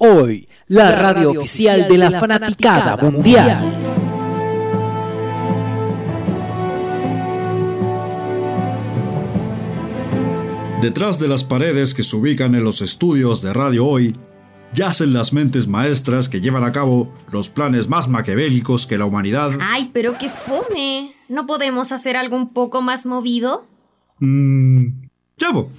Hoy, la radio oficial de la fanaticada mundial. Detrás de las paredes que se ubican en los estudios de Radio Hoy, yacen las mentes maestras que llevan a cabo los planes más maquiavélicos que la humanidad... Ay, pero qué fome. ¿No podemos hacer algo un poco más movido? Mmm... ¡Llamo!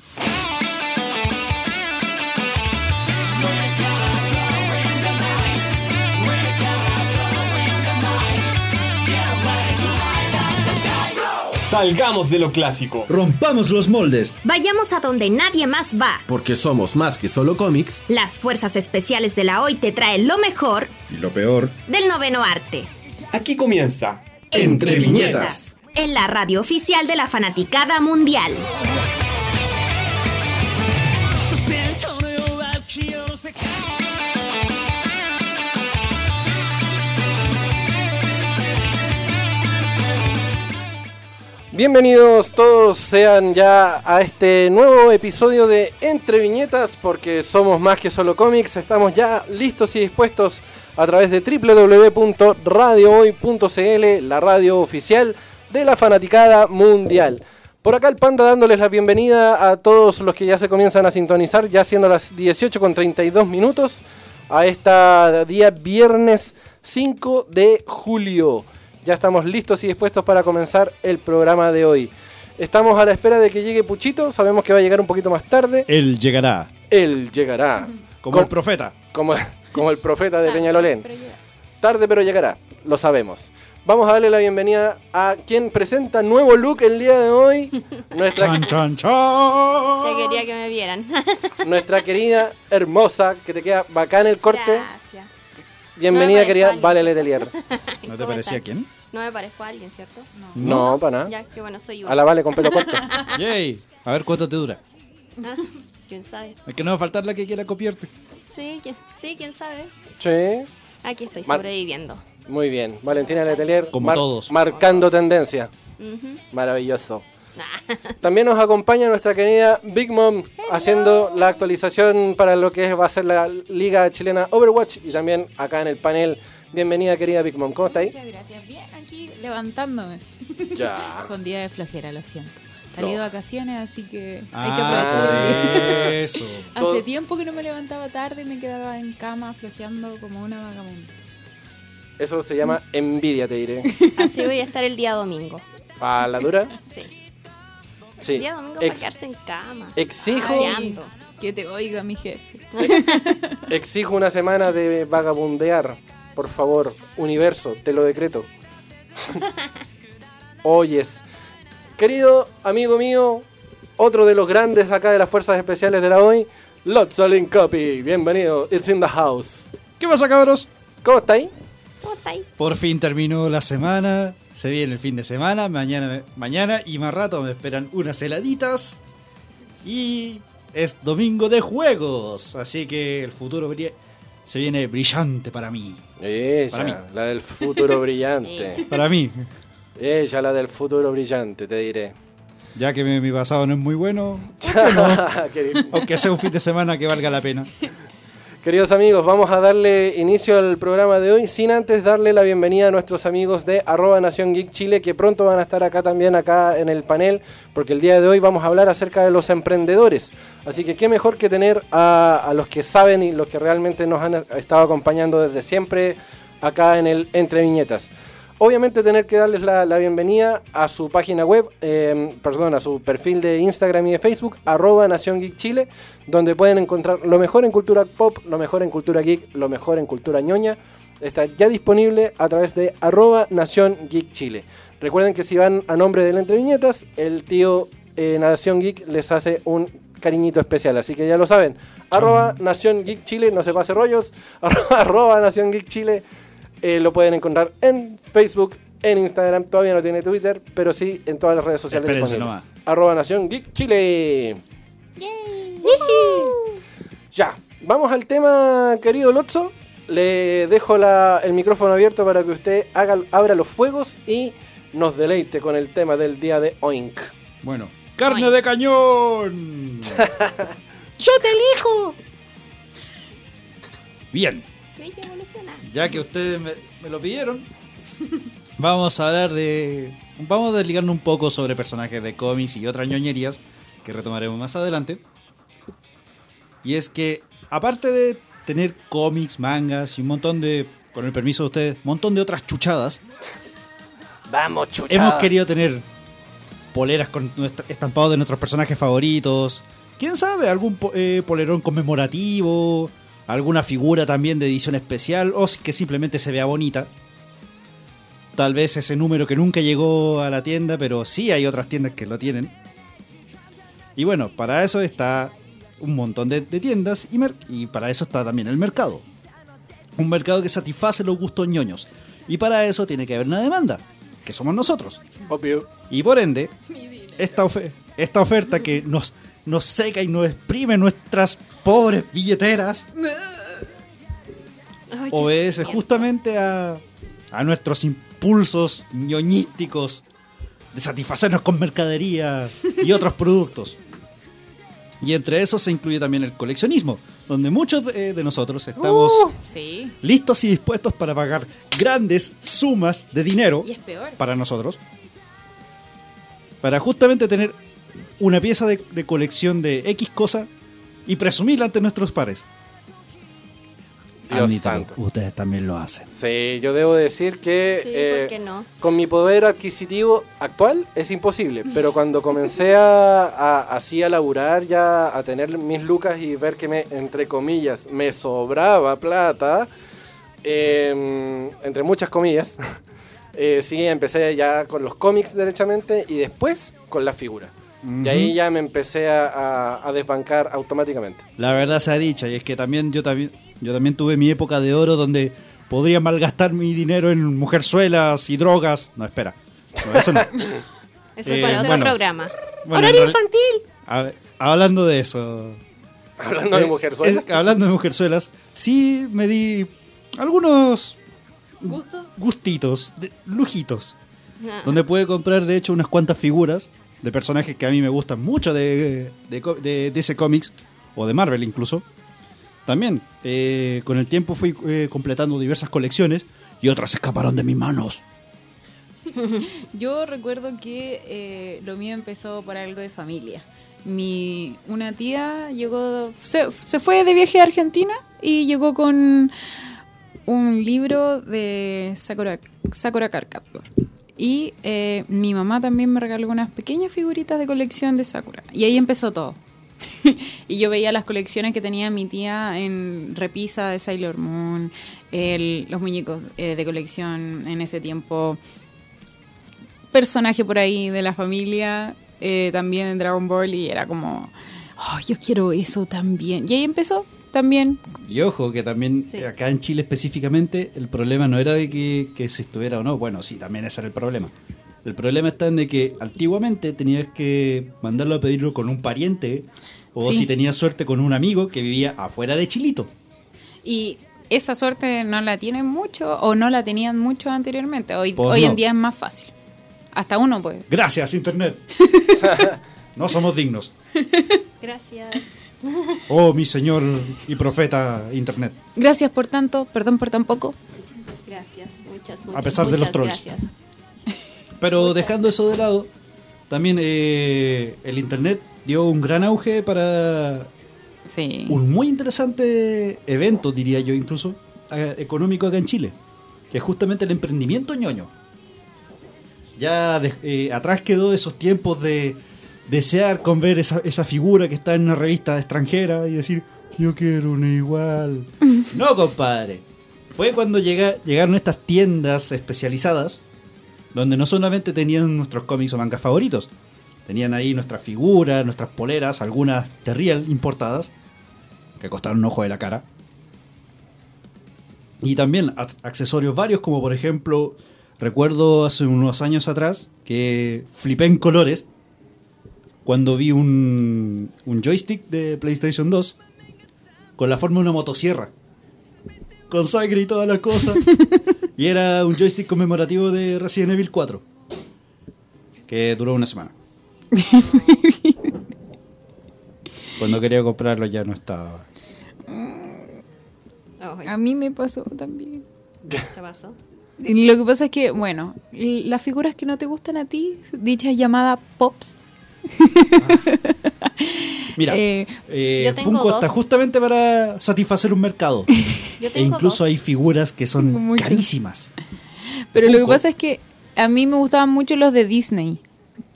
Salgamos de lo clásico. Rompamos los moldes. Vayamos a donde nadie más va. Porque somos más que solo cómics. Las fuerzas especiales de la hoy te traen lo mejor y lo peor del noveno arte. Aquí comienza Entre, viñetas. En la radio oficial de la fanaticada mundial. Bienvenidos todos sean ya a este nuevo episodio de Entre Viñetas porque somos más que solo cómics, estamos ya listos y dispuestos a través de www.radiohoy.cl, la radio oficial de la fanaticada mundial. Por acá el Panda dándoles la bienvenida a todos los que ya se comienzan a sintonizar, ya siendo las 18 con 32 minutos, a esta día viernes 5 de julio. Ya estamos listos y dispuestos para comenzar el programa de hoy. Estamos a la espera de que llegue Puchito, sabemos que va a llegar un poquito más tarde. Él llegará. Él llegará. Como el profeta. Como, como el profeta de Peñalolén. Tarde pero llegará, lo sabemos. Vamos a darle la bienvenida a quien presenta nuevo look el día de hoy. Nuestra, chan, chan, chan. Te quería que me vieran. Nuestra querida, hermosa, que te queda bacán el corte. Gracias. Bienvenida, No querida a Vale. Letelier. ¿No te ¿Cómo parecía están? quién? No me parezco a alguien, ¿cierto? No, para nada. Ya, que bueno, soy A una. la Vale con pelo corto. Yay. A ver cuánto te dura. Ah, ¿Quién sabe? Es que no va a faltar la que quiera copiarte. Sí, ¿quién, sí, quién sabe. Sí, Aquí estoy Mar- sobreviviendo. muy bien. Valentina Letelier. Como todos. Marcando tendencia. Maravilloso. También nos acompaña nuestra querida Big Mom haciendo la actualización para lo que va a ser la Liga Chilena Overwatch y también acá en el panel. Bienvenida querida Big Mom, ¿cómo está ahí? Muchas gracias. Bien, aquí levantándome. Ya. Con día de flojera, lo siento. Salí de vacaciones, así que hay que Ah, aprovechar. Eso. Todo- Hace tiempo que no me levantaba tarde y me quedaba en cama flojeando como una vagabunda. Eso se llama envidia, te diré. Así voy a estar el día domingo. ¿A la dura? Sí. Sí. El día domingo para Ex- quedarse en cama. exijo. Que te oiga mi jefe. exijo una semana de vagabundear. Por favor, universo, te lo decreto. Oyes. Querido amigo mío, otro de los grandes acá de las fuerzas especiales de la hoy, Lotzalin Copy. Bienvenido, it's in the house. ¿Qué pasa, cabros? ¿Cómo está ahí? ¿Cómo está ahí? Por fin terminó la semana. Se viene el fin de semana. Mañana, mañana y más rato me esperan unas heladitas. Y es domingo de juegos. Así que el futuro se viene brillante para mí. Ella, Para mí. la del futuro brillante. Para mí. Ella, la del futuro brillante, te diré. Ya que mi, mi pasado no es muy bueno. Aunque sea un fin de semana que valga la pena. Queridos amigos, vamos a darle inicio al programa de hoy sin antes darle la bienvenida a nuestros amigos de arroba Nación Geek Chile que pronto van a estar acá también acá en el panel porque el día de hoy vamos a hablar acerca de los emprendedores. Así que qué mejor que tener a, a los que saben y los que realmente nos han estado acompañando desde siempre acá en el Entre Viñetas. Obviamente tener que darles la, la bienvenida a su página web, eh, perdón, a su perfil de Instagram y de Facebook, arroba Nación Geek Chile, donde pueden encontrar lo mejor en cultura pop, lo mejor en cultura geek, lo mejor en cultura ñoña. Está ya disponible a través de arroba Nación Geek Chile. Recuerden que si van a nombre de la Entre Viñetas, el tío eh, Nación Geek les hace un cariñito especial, así que ya lo saben. Arroba Nación Geek Chile, no se pase rollos, arroba, arroba Nación Geek Chile. Eh, lo pueden encontrar en Facebook, en Instagram, todavía no tiene Twitter, pero sí en todas las redes sociales. Espérense disponibles. nomás. Arroba Nación Geek Chile. Ya, vamos al tema, querido Lotso. Le dejo la- el micrófono abierto para que usted haga, abra los fuegos y nos deleite con el tema del día de Oink. Bueno, carne de cañón. ¡Yo te elijo! Bien, Sí, que evoluciona. ya que ustedes me, me lo pidieron, vamos a hablar de. Vamos a desligarnos un poco sobre personajes de cómics y otras ñoñerías que retomaremos más adelante. Y es que, aparte de tener cómics, mangas y un montón de, con el permiso de ustedes, un montón de otras chuchadas, Vamos, chucha. hemos querido tener poleras con nuestra- estampados de nuestros personajes favoritos. ¿Quién sabe? Algún po- eh, polerón conmemorativo, alguna figura también de edición especial o que simplemente se vea bonita. Tal vez ese número que nunca llegó a la tienda, pero sí hay otras tiendas que lo tienen. Y bueno, para eso está un montón de, de tiendas y, para eso está también el mercado. Un mercado que satisface los gustos ñoños. Y para eso tiene que haber una demanda, que somos nosotros. Obvio. Y por ende, esta oferta que nos, nos seca y nos exprime nuestras pobres billeteras Ay, obedece justamente a, a nuestros impulsos ñoñísticos de satisfacernos con mercadería y otros productos. Y entre esos se incluye también el coleccionismo, donde muchos de, de nosotros estamos Sí. listos y dispuestos para pagar grandes sumas de dinero Y es peor. para nosotros. Para justamente tener una pieza de, de colección de X cosa y presumirla ante nuestros pares. Admítalo, ustedes también lo hacen. Sí, yo debo decir que Sí, eh, ¿por qué no? con mi poder adquisitivo actual es imposible, pero cuando comencé a, a- así a laburar ya, a tener mis lucas y ver que me, entre comillas, me sobraba plata, eh, entre muchas comillas, eh, sí, empecé ya con los cómics derechamente y después con las figuras. Y ahí ya me empecé a, a- a desbancar automáticamente. La verdad sea dicha, y es que también yo también yo también tuve mi época de oro donde podría malgastar mi dinero en mujerzuelas y drogas. No, espera. No, eso no. Eso Eh, es para otro bueno. programa. Bueno, A ver, hablando de eso, Hablando de Eh, mujerzuelas. es- hablando de mujerzuelas, sí me di algunos ¿Gustos? gustitos, de- lujitos, Ah. donde puede comprar de hecho unas cuantas figuras de personajes que a mí me gustan mucho de, de, co- de DC Comics o de Marvel incluso. También, eh, con el tiempo fui eh, completando diversas colecciones y otras escaparon de mis manos. Yo recuerdo que eh, lo mío empezó por algo de familia. Mi, una tía llegó, se, se fue de viaje a Argentina y llegó con un libro de Sakura, Sakura. Y eh, mi mamá también me regaló unas pequeñas figuritas de colección de Sakura. Y ahí empezó todo. y yo veía las colecciones que tenía mi tía en repisa de Sailor Moon, los muñecos eh, de colección en ese tiempo personaje por ahí de la familia, eh, también en Dragon Ball, y era como, oh, yo quiero eso también. Y ahí empezó también. Y ojo, que también Sí. acá en Chile específicamente, el problema no era de que, que se estuviera o no. Bueno, sí, también ese era el problema. El problema está en de que antiguamente tenías que mandarlo a pedirlo con un pariente o Sí. si tenías suerte con un amigo que vivía afuera de Chilito. Y esa suerte no la tienen mucho o no la tenían mucho anteriormente. Hoy, Pues hoy no. en día es más fácil. Hasta uno puede. Gracias, Internet. no somos dignos. Gracias. Oh, mi señor y profeta Internet. Gracias por tanto, perdón por tan poco. Gracias. Muchas, muchas A pesar de los trolls. Gracias. Pero dejando eso de lado, también eh, el Internet dio un gran auge para Sí. un muy interesante evento, diría yo incluso, económico acá en Chile, que es justamente el emprendimiento ñoño. Ya de- eh, atrás quedó esos tiempos de desear con ver esa, esa figura que está en una revista extranjera y decir, yo quiero una igual. no, compadre. Fue cuando llega- llegaron estas tiendas especializadas, donde no solamente tenían nuestros cómics o mangas favoritos, tenían ahí nuestras figuras, nuestras poleras, algunas de real importadas, que costaron un ojo de la cara. Y también ac- accesorios varios, como por ejemplo, recuerdo hace unos años atrás que flipé en colores cuando vi un, un joystick de PlayStation 2 con la forma de una motosierra, con sangre y toda la cosa. y era un joystick conmemorativo de Resident Evil 4, que duró una semana. Cuando quería comprarlo ya no estaba. Ay, A mí me pasó también. ¿Qué pasó? Lo que pasa es que, bueno, las figuras que no te gustan a ti, dichas llamadas pops, Mira, Eh, eh, Funko dos. está justamente para satisfacer un mercado. Yo e incluso dos. hay figuras que son carísimas. Pero lo que pasa es que a mí me gustaban mucho los de Disney.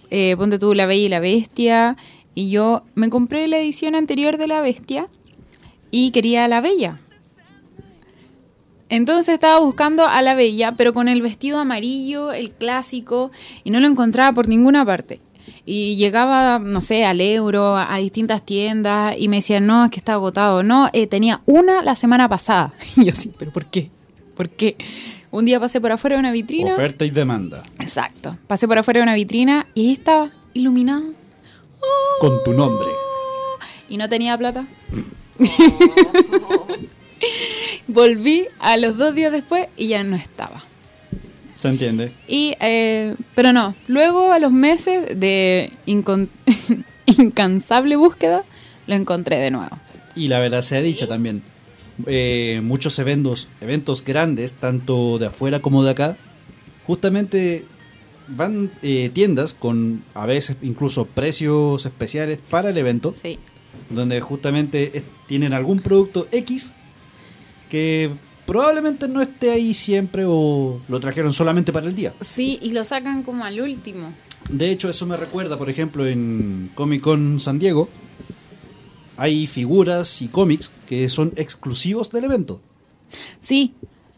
Eh, ponte tú La Bella y la Bestia. Y yo me compré la edición anterior de La Bestia y quería a la Bella. Entonces estaba buscando a la Bella, pero con el vestido amarillo, el clásico, y no lo encontraba por ninguna parte. Y llegaba, no sé, al euro, a distintas tiendas, y me decían, no, es que está agotado. No, eh, tenía una la semana pasada. Y yo así, ¿pero por qué? ¿Por qué? Un día pasé por afuera de una vitrina. Oferta y demanda. Exacto. Pasé por afuera de una vitrina y ahí estaba iluminado. Con tu nombre. Y no tenía plata. Volví a los dos días después y ya no estaba. ¿Se entiende? Y, eh, pero no, luego a los meses de incansable búsqueda, lo encontré de nuevo. Y la verdad sea dicha también. eh, muchos eventos, eventos grandes, tanto de afuera como de acá, justamente van eh, tiendas con a veces incluso precios especiales para el evento, Sí. donde justamente tienen algún producto X que probablemente no esté ahí siempre o lo trajeron solamente para el día. Sí, y lo sacan como al último. De hecho, eso me recuerda, por ejemplo, en Comic Con San Diego, hay figuras y cómics que son exclusivos del evento. Sí,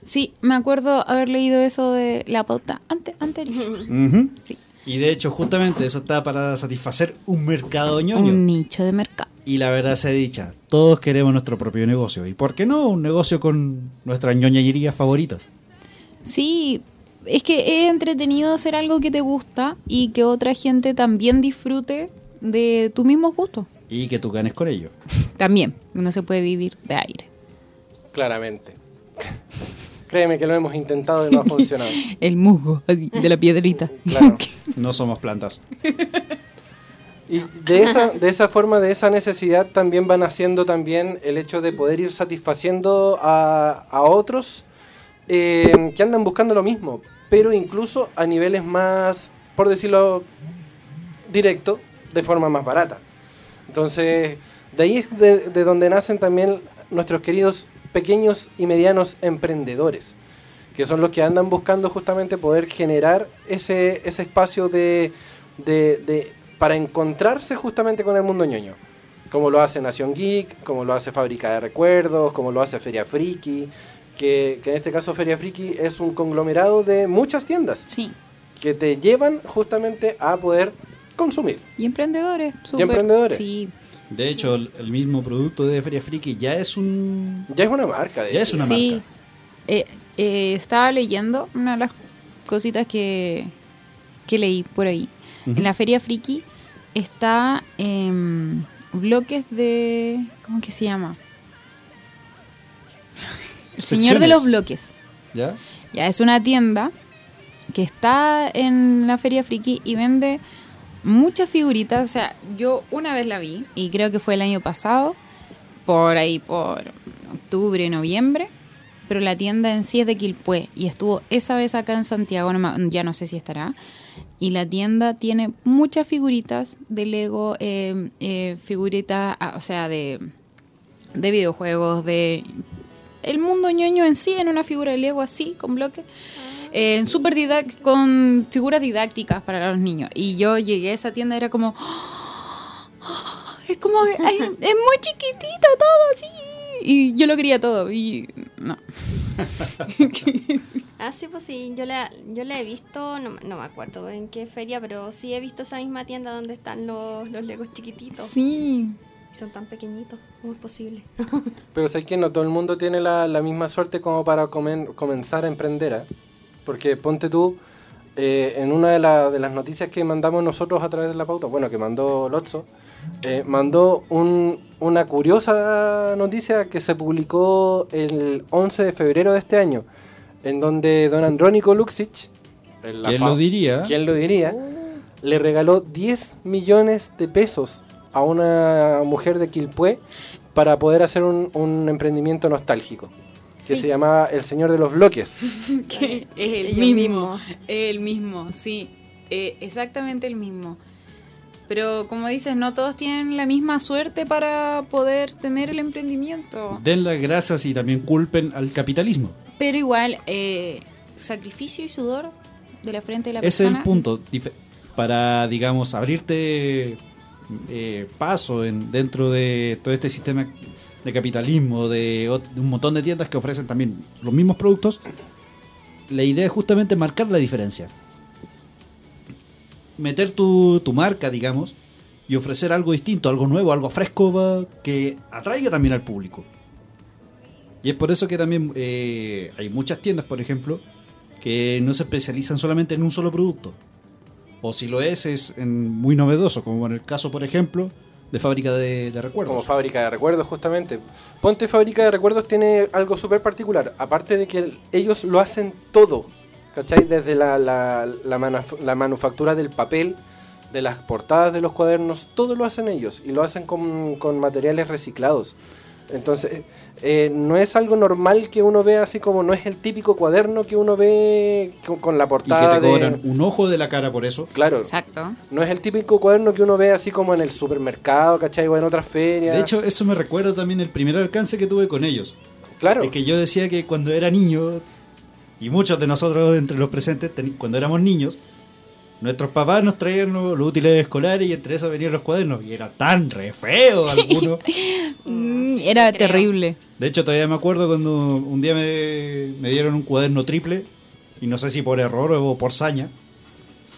sí, me acuerdo haber leído eso de la pauta ante- anterior. Ujú. Sí. Y de hecho, justamente eso está para satisfacer un mercado ñoño. Un nicho de mercado. Y la verdad sea dicha, todos queremos nuestro propio negocio. ¿Y por qué no un negocio con nuestras ñoñerías favoritas? Sí, es que es entretenido hacer algo que te gusta y que otra gente también disfrute de tus mismos gustos. Y que tú ganes con ello. También, no se puede vivir de aire. Claramente. Créeme que lo hemos intentado y no ha funcionado. El musgo así, de la piedrita. Claro. No somos plantas. Y de esa, de esa forma, de esa necesidad, también van haciendo también el hecho de poder ir satisfaciendo a, a otros eh, que andan buscando lo mismo, pero incluso a niveles más, por decirlo directo, de forma más barata. Entonces, de ahí es de, de donde nacen también nuestros queridos pequeños y medianos emprendedores, que son los que andan buscando justamente poder generar ese, ese espacio de, de- de- para encontrarse justamente con el mundo ñoño. Como lo hace Nación Geek, como lo hace Fábrica de Recuerdos, como lo hace Feria Friki, que, que en este caso Feria Friki es un conglomerado de muchas tiendas Sí. que te llevan justamente a poder consumir. Y emprendedores. súper. emprendedores. Sí. De hecho, el, el mismo producto de Feria Friki ya es un. Ya es una marca, de Ya hecho. es una sí. marca. Eh, eh, estaba leyendo una de las cositas que, que leí por ahí. En la Feria Friki está em, bloques de... ¿Cómo que se llama? El señor de los bloques. ¿Ya? Ya, es una tienda que está en la Feria Friki y vende muchas figuritas. O sea, yo una vez la vi y creo que fue el año pasado, por ahí, por octubre, noviembre. Pero la tienda en sí es de Quilpué y estuvo esa vez acá en Santiago, no ya no sé si estará. Y la tienda tiene muchas figuritas de Lego, eh, eh, figuritas, ah, o sea, de, de videojuegos, de el mundo ñoño en sí, en una figura de Lego así, con bloques. Eh, súper didac- con figuras didácticas para los niños. Y yo llegué a esa tienda y era como. "Ah, Es como. ay, es muy chiquitito todo así. Y yo lo quería todo. Y no. Ah, sí, pues sí, yo la, yo la he visto, no, no me acuerdo en qué feria, pero sí he visto esa misma tienda donde están los, los legos chiquititos. Sí. Y son tan pequeñitos, ¿cómo es posible? Pero sé que no todo el mundo tiene la, la misma suerte como para comen- comenzar a emprender. ¿eh? Porque ponte tú, eh, en una de, la- de las noticias que mandamos nosotros a través de la pauta, bueno, que mandó Lotso, eh, mandó un- una curiosa noticia que se publicó el 11 de febrero de este año, en donde don Andrónico Luxic, el- la ¿Quién lo diría? ¿Quién lo diría? Le regaló 10 millones de pesos a una mujer de Quilpué para poder hacer un, un emprendimiento nostálgico. que Sí. se llamaba El Señor de los Bloques. que es el mismo. El mismo, sí. eh, exactamente el mismo. Pero como dices, no todos tienen la misma suerte para poder tener el emprendimiento. Den las gracias y también culpen al capitalismo. Pero igual, eh, sacrificio y sudor de la frente de la Ese es persona. el punto. Para, digamos, abrirte eh, paso en, dentro de todo este sistema de capitalismo, de un montón de tiendas que ofrecen también los mismos productos, la idea es justamente marcar la diferencia. Meter tu, tu marca, digamos, y ofrecer algo distinto, algo nuevo, algo fresco que atraiga también al público. Y es por eso que también eh, hay muchas tiendas, por ejemplo, que no se especializan solamente en un solo producto. O si lo es, es en- muy novedoso, como en el caso, por ejemplo, de fábrica de, de recuerdos. Como fábrica de recuerdos, justamente. Ponte Fábrica de Recuerdos tiene algo súper particular. Aparte de que el- ellos lo hacen todo. ¿Cachai? Desde la, la, la, la manufactura del papel, de las portadas de los cuadernos, todo lo hacen ellos. Y lo hacen con, con materiales reciclados. Entonces, eh, no es algo normal que uno vea así como no es el típico cuaderno que uno ve con, con la y que portada. te de- cobran un ojo de la cara por eso. Claro. Exacto. No es el típico cuaderno que uno ve así como en el supermercado, ¿cachai? O en otras ferias. De hecho, eso me recuerda también el primer alcance que tuve con ellos. claro. Es que yo decía que cuando era niño, y muchos de nosotros entre los presentes, cuando éramos niños, nuestros papás nos traían lo- los útiles escolares y entre esos venían los cuadernos. Y era tan re feo algunos. Mm, Era terrible. De hecho, todavía me acuerdo cuando un día me, me dieron un cuaderno triple, y no sé si por error o por saña,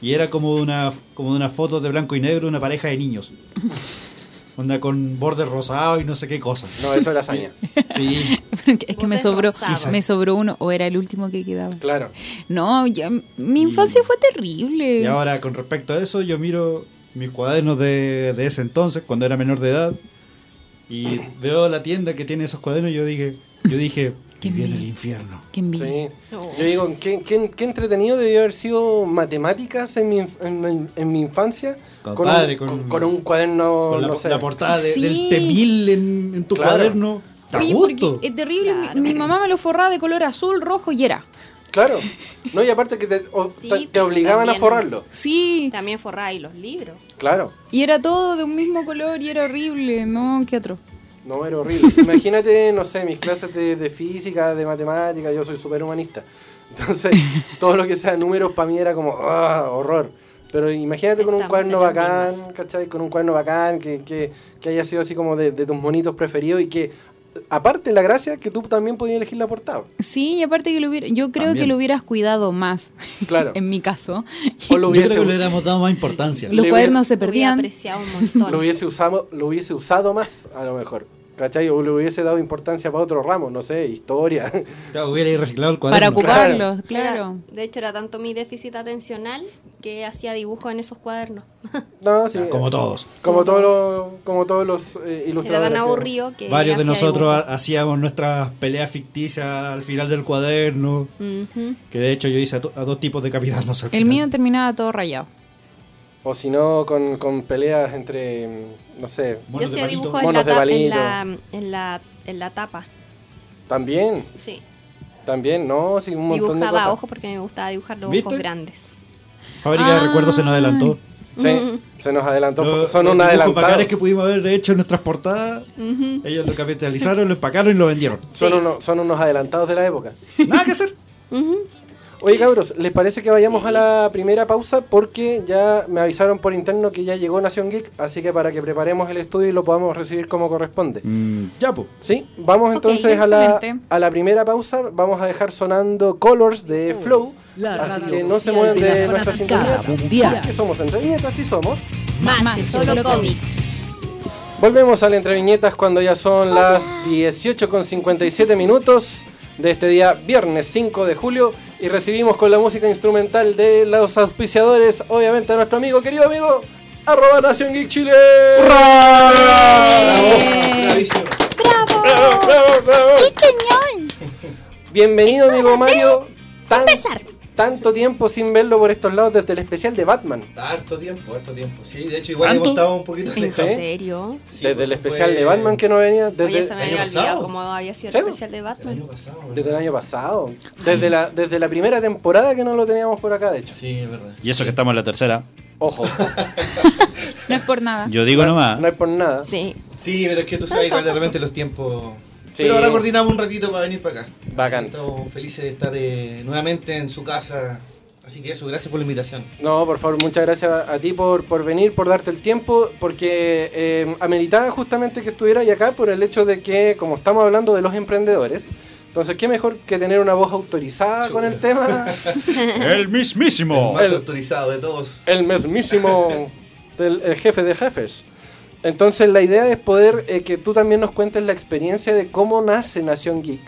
y era como de una, como de una foto de blanco y negro, una pareja de niños. Onda con bordes rosados y no sé qué cosa. No, eso era hazaña. Sí, es que me sobró, me sobró uno, o era el último que quedaba. Claro. No, ya, mi infancia fue terrible. y ahora con respecto a eso, yo miro mis cuadernos de, de ese entonces, cuando era menor de edad, y veo la tienda que tiene esos cuadernos y yo dije, yo dije, Qué que viene el infierno. Qué envidia. Sí. Yo digo, ¿qué, qué, qué entretenido debió haber sido matemáticas en mi, en, mi- en mi infancia? Compadre, con, un, con un cuaderno, Con la, no sé. la portada de- Sí. del T-1000 en, en tu Claro. cuaderno. ¿Te Oye, gusto? es terrible. mi- Claro. Mi, mamá me lo forraba de color azul, rojo y era. Claro. No, y aparte que te, o- Sí, te- te pero obligaban a forrarlo. Sí, También forraba ahí los libros. Claro. y era todo de un mismo color y era horrible. No, qué otro. No, era horrible. Imagínate, no sé, mis clases de, de física, de matemática, yo soy súper humanista. Entonces, todo lo que sea números para mí era como, ah, horror. Pero imagínate con un las bacán, mismas. ¿cachai? Con un cuaderno bacán, que, que, que haya sido así como de, de tus monitos preferidos y que, aparte la gracia, que tú también podías elegir la portada. Sí, y aparte que lo hubiera, yo creo También. que lo hubieras cuidado más. Claro. en mi caso. O lo Yo creo que le hubiéramos dado más importancia. Los cuadernos se perdían. apreciado un montón. lo hubiese usado, lo hubiese usado más, a lo mejor. ¿Cachai? O le hubiese dado importancia para otro ramo, no sé, historia. Claro, hubiera reciclado el Para cuaderno. ocuparlos, Era- claro. de hecho, era tanto mi déficit atencional que hacía dibujos en esos cuadernos. No, sí. Como todos. Como Como todos todos. los, como todos los eh, Era ilustradores. tan aburrido que. Varios de nosotros dibujos. hacíamos nuestras peleas ficticias al final del cuaderno. Que de hecho yo hice a, to- a dos tipos de capitanos al El final. mío terminaba todo rayado. O si no, con, con peleas entre, no sé, Yo Monos de hacía palito. dibujos en la, de en, la, en, la, en la tapa. también, Sí. también, no, sí, un montón de Dibujaba cosas. ojos porque me gustaba dibujar los ¿Viste? ojos grandes. Fábrica de Ah. recuerdos se nos adelantó. Sí, se nos adelantó, Los, son adelantados. bacanes que pudimos haber hecho en nuestras portadas, ellos lo capitalizaron, lo empacaron y lo vendieron. Son, Sí. unos, son unos adelantados de la época. Nada que hacer. Oye, cabros, ¿les parece que vayamos a la primera pausa? Porque ya me avisaron por interno que ya llegó Nación Geek, así que para que preparemos el estudio y lo podamos recibir como corresponde. Mm, ya, pues. Sí, vamos Ok, entonces a, la, a la primera pausa. Vamos a dejar sonando Colors de Flow. La así que no se muevan de nuestra sintonía. mundial. Que somos entre viñetas y somos. Más, que solo cómics. Volvemos al entre viñetas cuando ya son las 18.57 minutos de este día, viernes 5 de julio. Y recibimos con la música instrumental de los auspiciadores, obviamente, a nuestro amigo, querido amigo, arroba Nación Geek Chile. Bravísimo. ¡Bravo, bravo, bravo! Bienvenido, amigo Mario. Tan, tanto tiempo sin verlo por estos lados desde el especial de Batman. Harto tiempo, harto tiempo. Sí, de hecho, igual ¿Tanto? hemos estado un poquito ¿En alejados. serio? Sí, desde pues el especial fue de Batman que no venía. Desde, Oye, se me el había año olvidado pasado. cómo había sido Sí, el especial de El Batman. año pasado. ¿verdad? desde el año pasado. Desde la, desde la primera temporada que no lo teníamos por acá, de hecho. Sí, es verdad. Y eso que estamos en la tercera. Ojo, No es por nada. Yo digo nomás. no es por nada. Sí. Sí, pero es que tú sabes igual de repente los tiempos. Sí. Pero ahora coordinamos un ratito para venir para acá. Bacán. Estamos felices de estar eh, nuevamente en su casa. Así que eso, gracias por la invitación. No, por favor, muchas gracias a, ti por, por venir, por darte el tiempo, porque eh, ameritaba justamente que estuvieras acá por el hecho de que, como estamos hablando de los emprendedores, entonces, ¿qué mejor que tener una voz autorizada con el tema? El El mismísimo. más El- autorizado de todos. el mismísimo del el jefe de jefes. Entonces la idea es poder eh, que tú también nos cuentes la experiencia de cómo nace Nación Geek.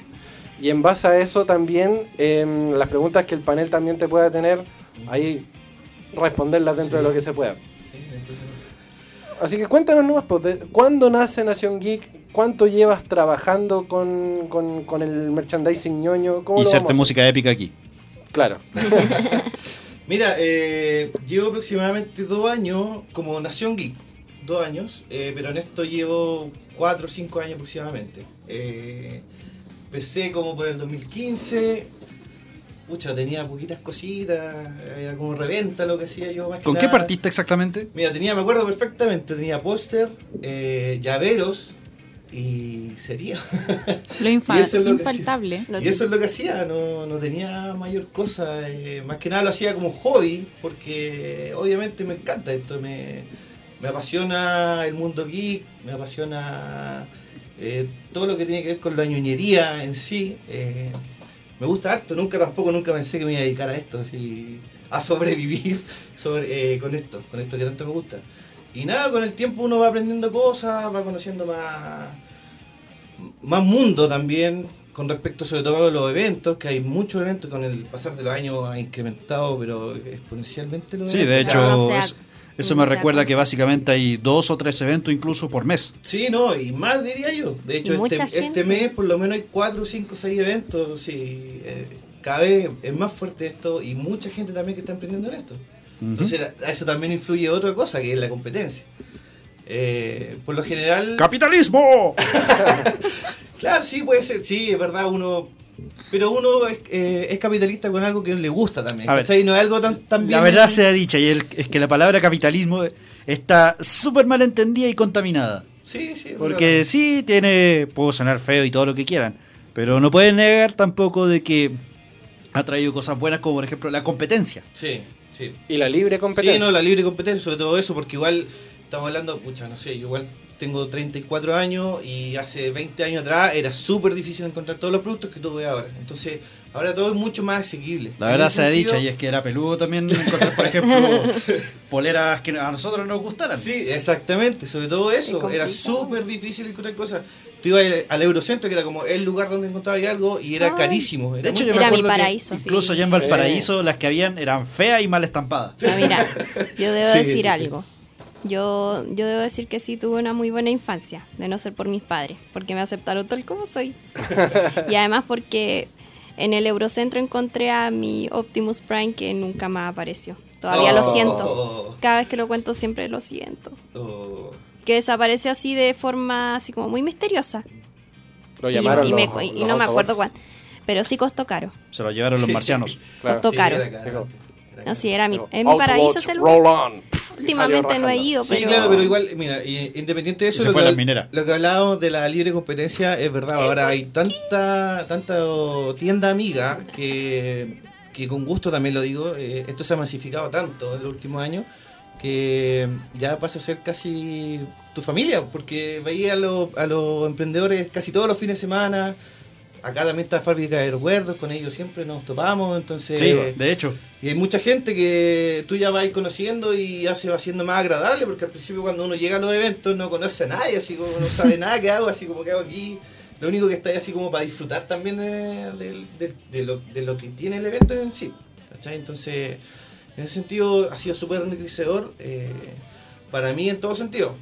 Y en base a eso también em, las preguntas que el panel también te pueda tener, ahí responderlas dentro Sí. de lo que se pueda. Sí. Así que cuéntanos nomás, pues, ¿cuándo nace Nación Geek? ¿Cuánto llevas trabajando con, con- con el merchandising ñoño? ¿Cómo vamos a música épica aquí. Claro. Mira, eh, llevo aproximadamente dos años como Nación Geek. Dos años, eh, pero en esto llevo cuatro o cinco años aproximadamente. Eh, empecé como por el 2015. Pucha, tenía poquitas cositas, era como reventa lo que hacía yo más que ¿Con qué partiste exactamente? Mira, tenía, me acuerdo perfectamente, tenía póster, eh, llaveros y sería. Lo infa- Y eso es lo que infaltable. Lo y eso es lo que hacía, no, no tenía mayor cosa. eh, más que nada lo hacía como hobby, porque obviamente me encanta esto, me, me apasiona el mundo geek, me apasiona eh, todo lo que tiene que ver con la ñoñería en sí. eh, me gusta harto, nunca tampoco nunca pensé que me iba a dedicar a esto, así, a sobrevivir sobre, eh, con esto, con esto que tanto me gusta. Y nada, con el tiempo uno va aprendiendo cosas, va conociendo más, más mundo también con respecto sobre todo a los eventos, que hay muchos eventos con el pasar de los años ha incrementado, pero exponencialmente los Sí, de hecho, no sea- es- eso me recuerda que básicamente hay dos o tres eventos incluso por mes. Sí, no, y más diría yo. De hecho, este, este mes por lo menos hay cuatro, cinco, seis eventos. Sí, eh, cada vez es más fuerte esto y mucha gente también que está emprendiendo en esto. Entonces, a- a eso también influye otra cosa, que es la competencia. Eh, por lo general... ¡Capitalismo! Claro, sí, puede ser, sí, es verdad, uno... Pero uno es, eh, es capitalista con algo que le gusta también, A ver, ¿cachai? No es algo tan, tan bien... La verdad sea dicha, y el- es que la palabra capitalismo está súper mal entendida y contaminada. Sí, sí, Porque verdad. sí, tiene, puedo sonar feo y todo lo que quieran, pero no pueden negar tampoco de que ha traído cosas buenas como por ejemplo la competencia. Sí, sí. Y la libre competencia. Sí, no, la libre competencia, sobre todo eso, porque igual estamos hablando, pucha, no sé, yo igual tengo 34 años y hace 20 años atrás era súper difícil encontrar todos los productos que tú ves ahora. Entonces, ahora todo es mucho más asequible. La verdad sea sentido- dicha, y es que era peludo también encontrar, por ejemplo, poleras que a nosotros nos gustaran. Sí, exactamente, sobre todo Es eso. Era súper difícil encontrar cosas. Tú ibas al- Eurocentro, que era como el lugar donde encontrabas algo, y era Ay. carísimo. Era De hecho, muy- yo me Era mi que paraíso. incluso Sí. allá en Valparaíso las que habían eran feas y mal estampadas. Ah, mira, yo debo Sí, decir sí, sí. algo. Yo, yo debo decir que sí tuve una muy buena infancia, de no ser por mis padres, porque me aceptaron tal como soy. y además porque en el Eurocentro encontré a mi Optimus Prime que nunca más apareció. Todavía lo Oh. siento. Cada vez que lo cuento siempre lo siento. Oh, Que desapareció así de forma así como muy misteriosa. Lo Y- llamaron y, me- los- y los no me acuerdo cuál. Pero sí costó caro. Se lo llevaron los Sí. marcianos. Claro. Costó sí, caro. No, sí, era mi, Pero en mi paraíso roll on. Últimamente no he ido, Sí, pero... claro, pero igual, mira, independiente de eso, lo que, lo que hablábamos de la libre competencia es verdad. Ahora hay tanta, tanta tienda amiga que, que con gusto también lo digo, eh, esto se ha masificado tanto en los últimos años que ya pasa a ser casi tu familia, porque veía a los, a los emprendedores casi todos los fines de semana. Acá también está Fábrica de Recuerdos, con ellos siempre nos topamos, entonces... Sí, de hecho. Y hay mucha gente que tú ya vas conociendo y ya se va haciendo más agradable, porque al principio cuando uno llega a los eventos no conoce a nadie, así como no sabe nada que hago, así como que hago aquí. Lo único que está ahí así como para disfrutar también de, lo, de lo que tiene el evento en sí. ¿cachai? Entonces, en ese sentido ha sido súper enriquecedor eh, para mí en todo sentido.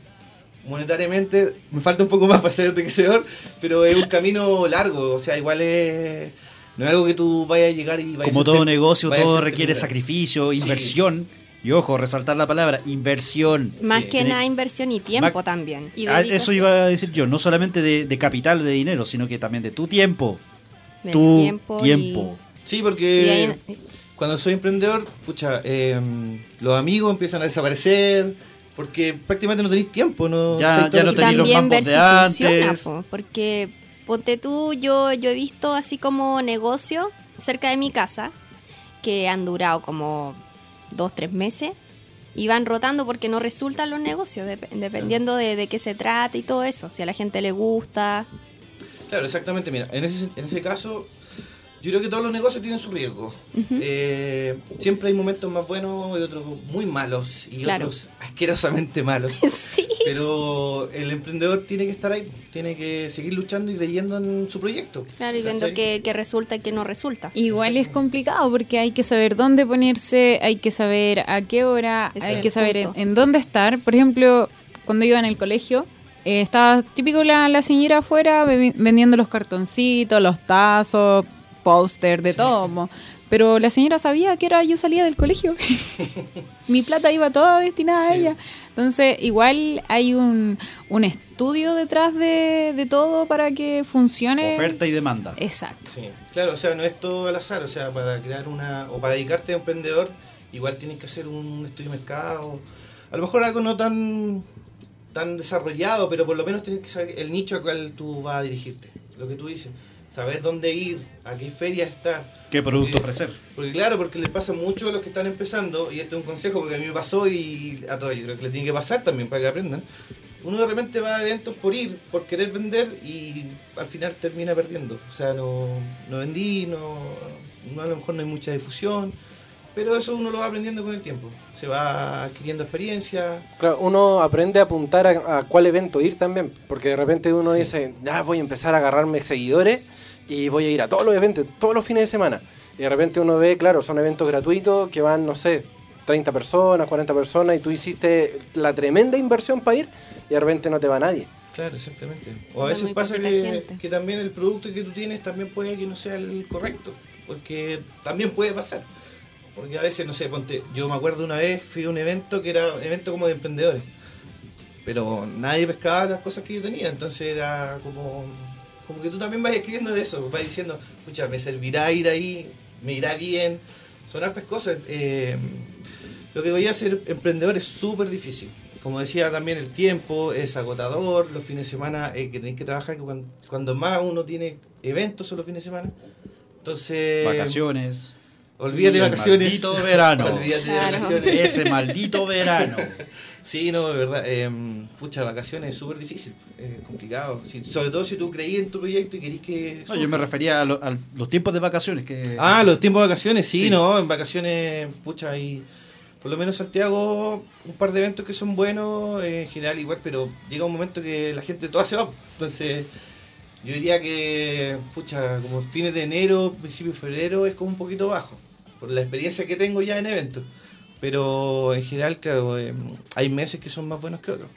Monetariamente me falta un poco más para ser enriquecedor, pero es un camino largo, o sea, igual es No es algo que tú vayas a llegar y vayas Como a todo ser- negocio, todo requiere primero. sacrificio, Sí. inversión. Y ojo, resaltar la palabra, inversión. Más Sí. que nada inversión y tiempo Más- también. Y Ah, eso iba a decir yo, no solamente de, de capital, de dinero, sino que también de tu tiempo. del tu tiempo. y- tiempo. Sí, y porque ahí- cuando soy emprendedor, pucha, eh, los amigos empiezan a desaparecer porque prácticamente no tenéis tiempo. No, Ya- ya no tenéis los también ver mambos si de funciona, antes. po, porque ponte tú, yo, yo he visto así como negocio cerca de mi casa que han durado como dos, tres meses y van rotando porque no resultan los negocios, dep- dependiendo de, de qué se trata y todo eso, si a la gente le gusta. Claro, exactamente. Mira, en ese, en ese caso, yo creo que todos los negocios tienen su riesgo. Eh, siempre hay momentos más buenos y otros muy malos y Claro. otros asquerosamente malos. sí. Pero el emprendedor tiene que estar ahí, tiene que seguir luchando y creyendo en su proyecto. Claro, y viendo qué resulta y qué no resulta. Igual es complicado porque hay que saber dónde ponerse, hay que saber a qué hora, es hay que saber en, dónde estar. Por ejemplo, cuando iba en el colegio, eh, estaba típico la, la señora afuera vendiendo los cartoncitos, los tazos, póster, de todo. mo. Pero la señora sabía que era yo salía del colegio. Mi plata iba toda destinada a Sí. ella. Entonces, igual hay un, un estudio detrás de, de todo para que funcione. Oferta y demanda. Exacto. Sí, claro, o sea, no es todo al azar, o sea, para crear una, o para dedicarte a emprendedor, igual tienes que hacer un estudio de mercado, a lo mejor algo no tan, tan desarrollado, pero por lo menos tienes que saber el nicho al cual tú vas a dirigirte, lo que tú dices, saber dónde ir, a qué feria estar. ¿Qué producto Porque- ofrecer? Porque claro, porque le pasa mucho a los que están empezando, y este es un consejo porque a mí me pasó y a todos yo creo que le tiene que pasar también para que aprendan. Uno de repente va a eventos por ir, por querer vender y al final termina perdiendo. O sea, no, no vendí, no, no, a lo mejor no hay mucha difusión, pero eso uno lo va aprendiendo con el tiempo. Se va adquiriendo experiencia. Claro, uno aprende a apuntar a, a cuál evento ir también, porque de repente uno Sí. dice, ya voy a empezar a agarrarme seguidores y voy a ir a todos los eventos, todos los fines de semana. Y de repente uno ve, claro, son eventos gratuitos que van, no sé, 30 personas, 40 personas y tú hiciste la tremenda inversión para ir y de repente no te va nadie. Claro, exactamente. O a veces muy pasa que, que también el producto que tú tienes también puede que no sea el correcto, porque también puede pasar. Porque a veces, no sé, ponte, yo me acuerdo una vez, fui a un evento que era un evento como de emprendedores, pero nadie pescaba las cosas que yo tenía, entonces era como, como que tú también vas escribiendo de eso, vas diciendo, escucha, me servirá ir ahí, me irá bien, son hartas cosas. eh, lo que voy a ser emprendedor es súper difícil. Como decía también, el tiempo es agotador, los fines de semana eh, que tenéis que trabajar, que cuando, cuando más uno tiene eventos son los fines de semana. Entonces, Vacaciones. Olvídate de Y vacaciones. maldito verano. olvídate de vacaciones. Ese maldito verano. Sí, no, de verdad. Eh, pucha, vacaciones es súper difícil, es complicado. Si- sobre todo si tú creí en tu proyecto y querís que. No, yo me refería a, lo- a los tiempos de vacaciones. que Ah, los tiempos de vacaciones, sí, Sí. no, en vacaciones, pucha, hay por lo menos Santiago un par de eventos que son buenos eh, en general igual, pero llega un momento que la gente toda se va. Entonces, yo diría que, pucha, como fines de enero, principio de febrero es como un poquito bajo, por la experiencia que tengo ya en eventos. Pero en general, claro, eh, hay meses que son más buenos que otros.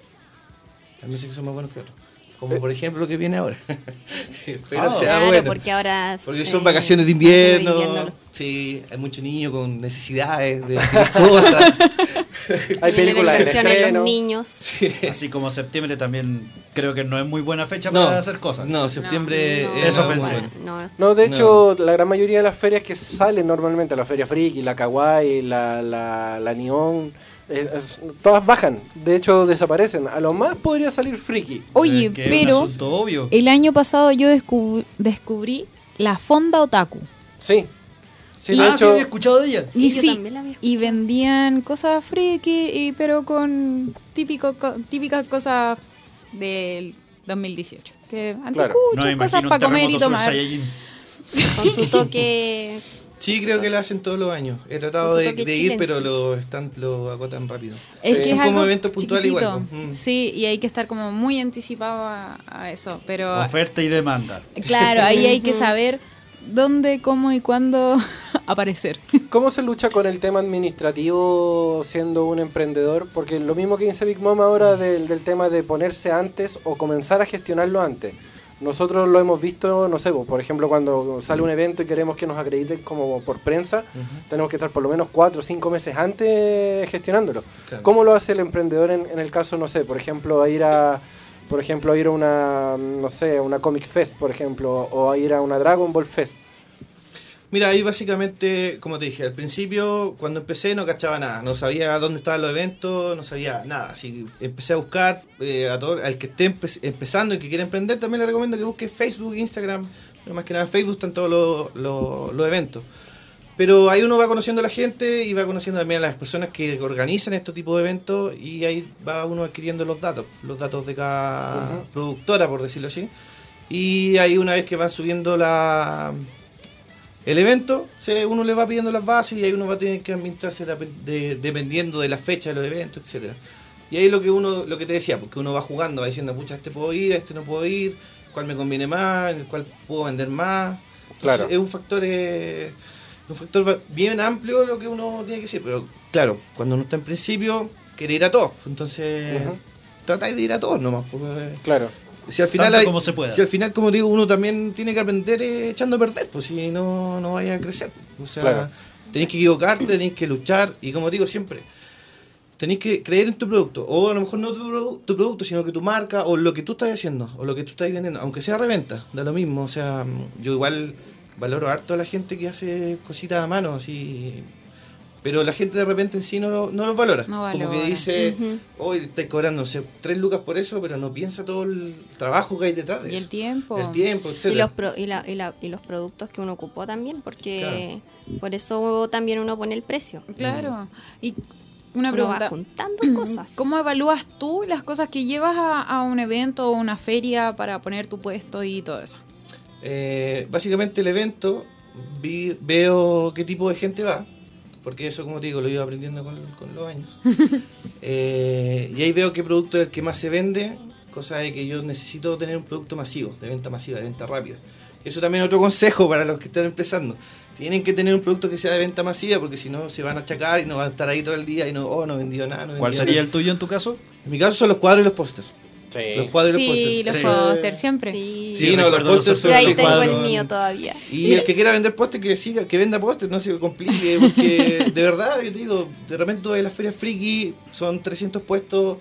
Hay meses que son más buenos que otros. Como por ejemplo lo que viene ahora. Espero Ah, sea Claro, bueno. porque ahora... Porque eh, son vacaciones de invierno. invierno. Sí, hay muchos niños con necesidades de cosas. Hay películas de estreno. los niños. Así como septiembre también creo que no es muy buena fecha No, para hacer cosas. No, septiembre. No, es Eso pensé. bueno. No, No, de No. hecho, la gran mayoría de las ferias que salen normalmente, la Feria Friki, la Kawaii, la, la, la Neon, es- todas bajan. De hecho, desaparecen. A lo más podría salir Friki. Oye, que pero obvio. el año pasado yo descub- descubrí la fonda otaku. Sí. Sí, Y- ah, sí, había escuchado de ella. Sí, y yo sí, también la había y vendían cosas friki, y, pero con típico, co- típicas cosas del 2018. Que Claro. anticuchos, No me cosas para comer y tomar. Con su toque... Sí, creo que lo hacen todos los años. He tratado de, ir, pero lo, están, lo agotan rápido. Es Sí. que Son es como algo eventos puntuales igual. Mm. Sí, y hay que estar como muy anticipado a, a eso. Pero Oferta y demanda. claro, ahí hay que saber dónde, cómo y cuándo aparecer. ¿cómo se lucha con el tema administrativo siendo un emprendedor? Porque lo mismo que dice Big Mom ahora del, del tema de ponerse antes o comenzar a gestionarlo antes. Nosotros lo hemos visto, no sé, por ejemplo, cuando sale un evento y queremos que nos acrediten como por prensa, tenemos que estar por lo menos cuatro o cinco meses antes gestionándolo. Claro. ¿Cómo lo hace el emprendedor en, en el caso, no sé, por ejemplo, a ir a, por ejemplo, a ir a una, no sé, una Comic Fest, por ejemplo, o a ir a una Dragon Ball Fest? Mira, ahí básicamente, como te dije, al principio, cuando empecé no cachaba nada, no sabía dónde estaban los eventos, no sabía nada. Así que empecé a buscar eh, a todo, al que esté empe- empezando y que quiera emprender, también le recomiendo que busque Facebook, Instagram, pero más que nada Facebook están todos los, los- los eventos. Pero ahí uno va conociendo a la gente y va conociendo también a las personas que organizan estos tipos de eventos y ahí va uno adquiriendo los datos, los datos de cada productora, por decirlo así. Y ahí una vez que va subiendo la, el evento, se, uno le va pidiendo las bases y ahí uno va a tener que administrarse de- de- dependiendo de la fecha de los eventos, etcétera Y ahí lo que uno, lo que te decía, porque uno va jugando, va diciendo, pucha, este puedo ir, este no puedo ir, cuál me conviene más, el cual puedo vender más. Entonces, Claro. es un factor, eh, un factor bien amplio lo que uno tiene que decir, pero claro, cuando uno está en principio, quiere ir a todos, entonces Ujú. tratáis de ir a todos nomás. porque- Claro. Si al final hay- como se pueda. si al final como digo uno también tiene que aprender eh, echando a perder pues si no no vaya a crecer o sea Claro. tenéis que equivocarte tenéis que luchar y como digo siempre tenéis que creer en tu producto o a lo mejor no tu, tu producto sino que tu marca o lo que tú estás haciendo o lo que tú estás vendiendo aunque sea reventa da lo mismo o sea yo igual valoro harto a la gente que hace cositas a mano así pero la gente de repente en sí no, lo- no los valora. No Como que valora. dice, hoy estoy cobrando, no sé, tres lucas por eso, pero no piensa todo el trabajo que hay detrás de Y eso. el tiempo. El tiempo, Y los, pro- y, la- y la- y los productos que uno ocupó también, porque por eso también uno pone el precio. Claro. Y una Uno va pregunta. juntando cosas. ¿Cómo evalúas tú las cosas que llevas a, a un evento o una feria para poner tu puesto y todo eso? Eh, básicamente el evento, vi- veo qué tipo de gente va, porque eso, como te digo, lo iba aprendiendo con, con los años. Eh, y ahí veo qué producto es el que más se vende, cosa de que yo necesito tener un producto masivo, de venta masiva, de venta rápida. Eso también es otro consejo para los que están empezando. Tienen que tener un producto que sea de venta masiva, porque si no se van a achacar y no van a estar ahí todo el día y no, oh, no vendió nada. No ¿Cuál sería nada. el tuyo en tu caso? En mi caso son los cuadros y los pósters. Los cuadros y los Sí, pósters. los Sí. siempre. Sí. Sí, no, los pósters Yo ahí tengo el mío todavía. Y el que quiera vender póster, que siga, que venda póster, no se complique, porque de verdad, yo te digo, de repente a las ferias friki, son 300 puestos,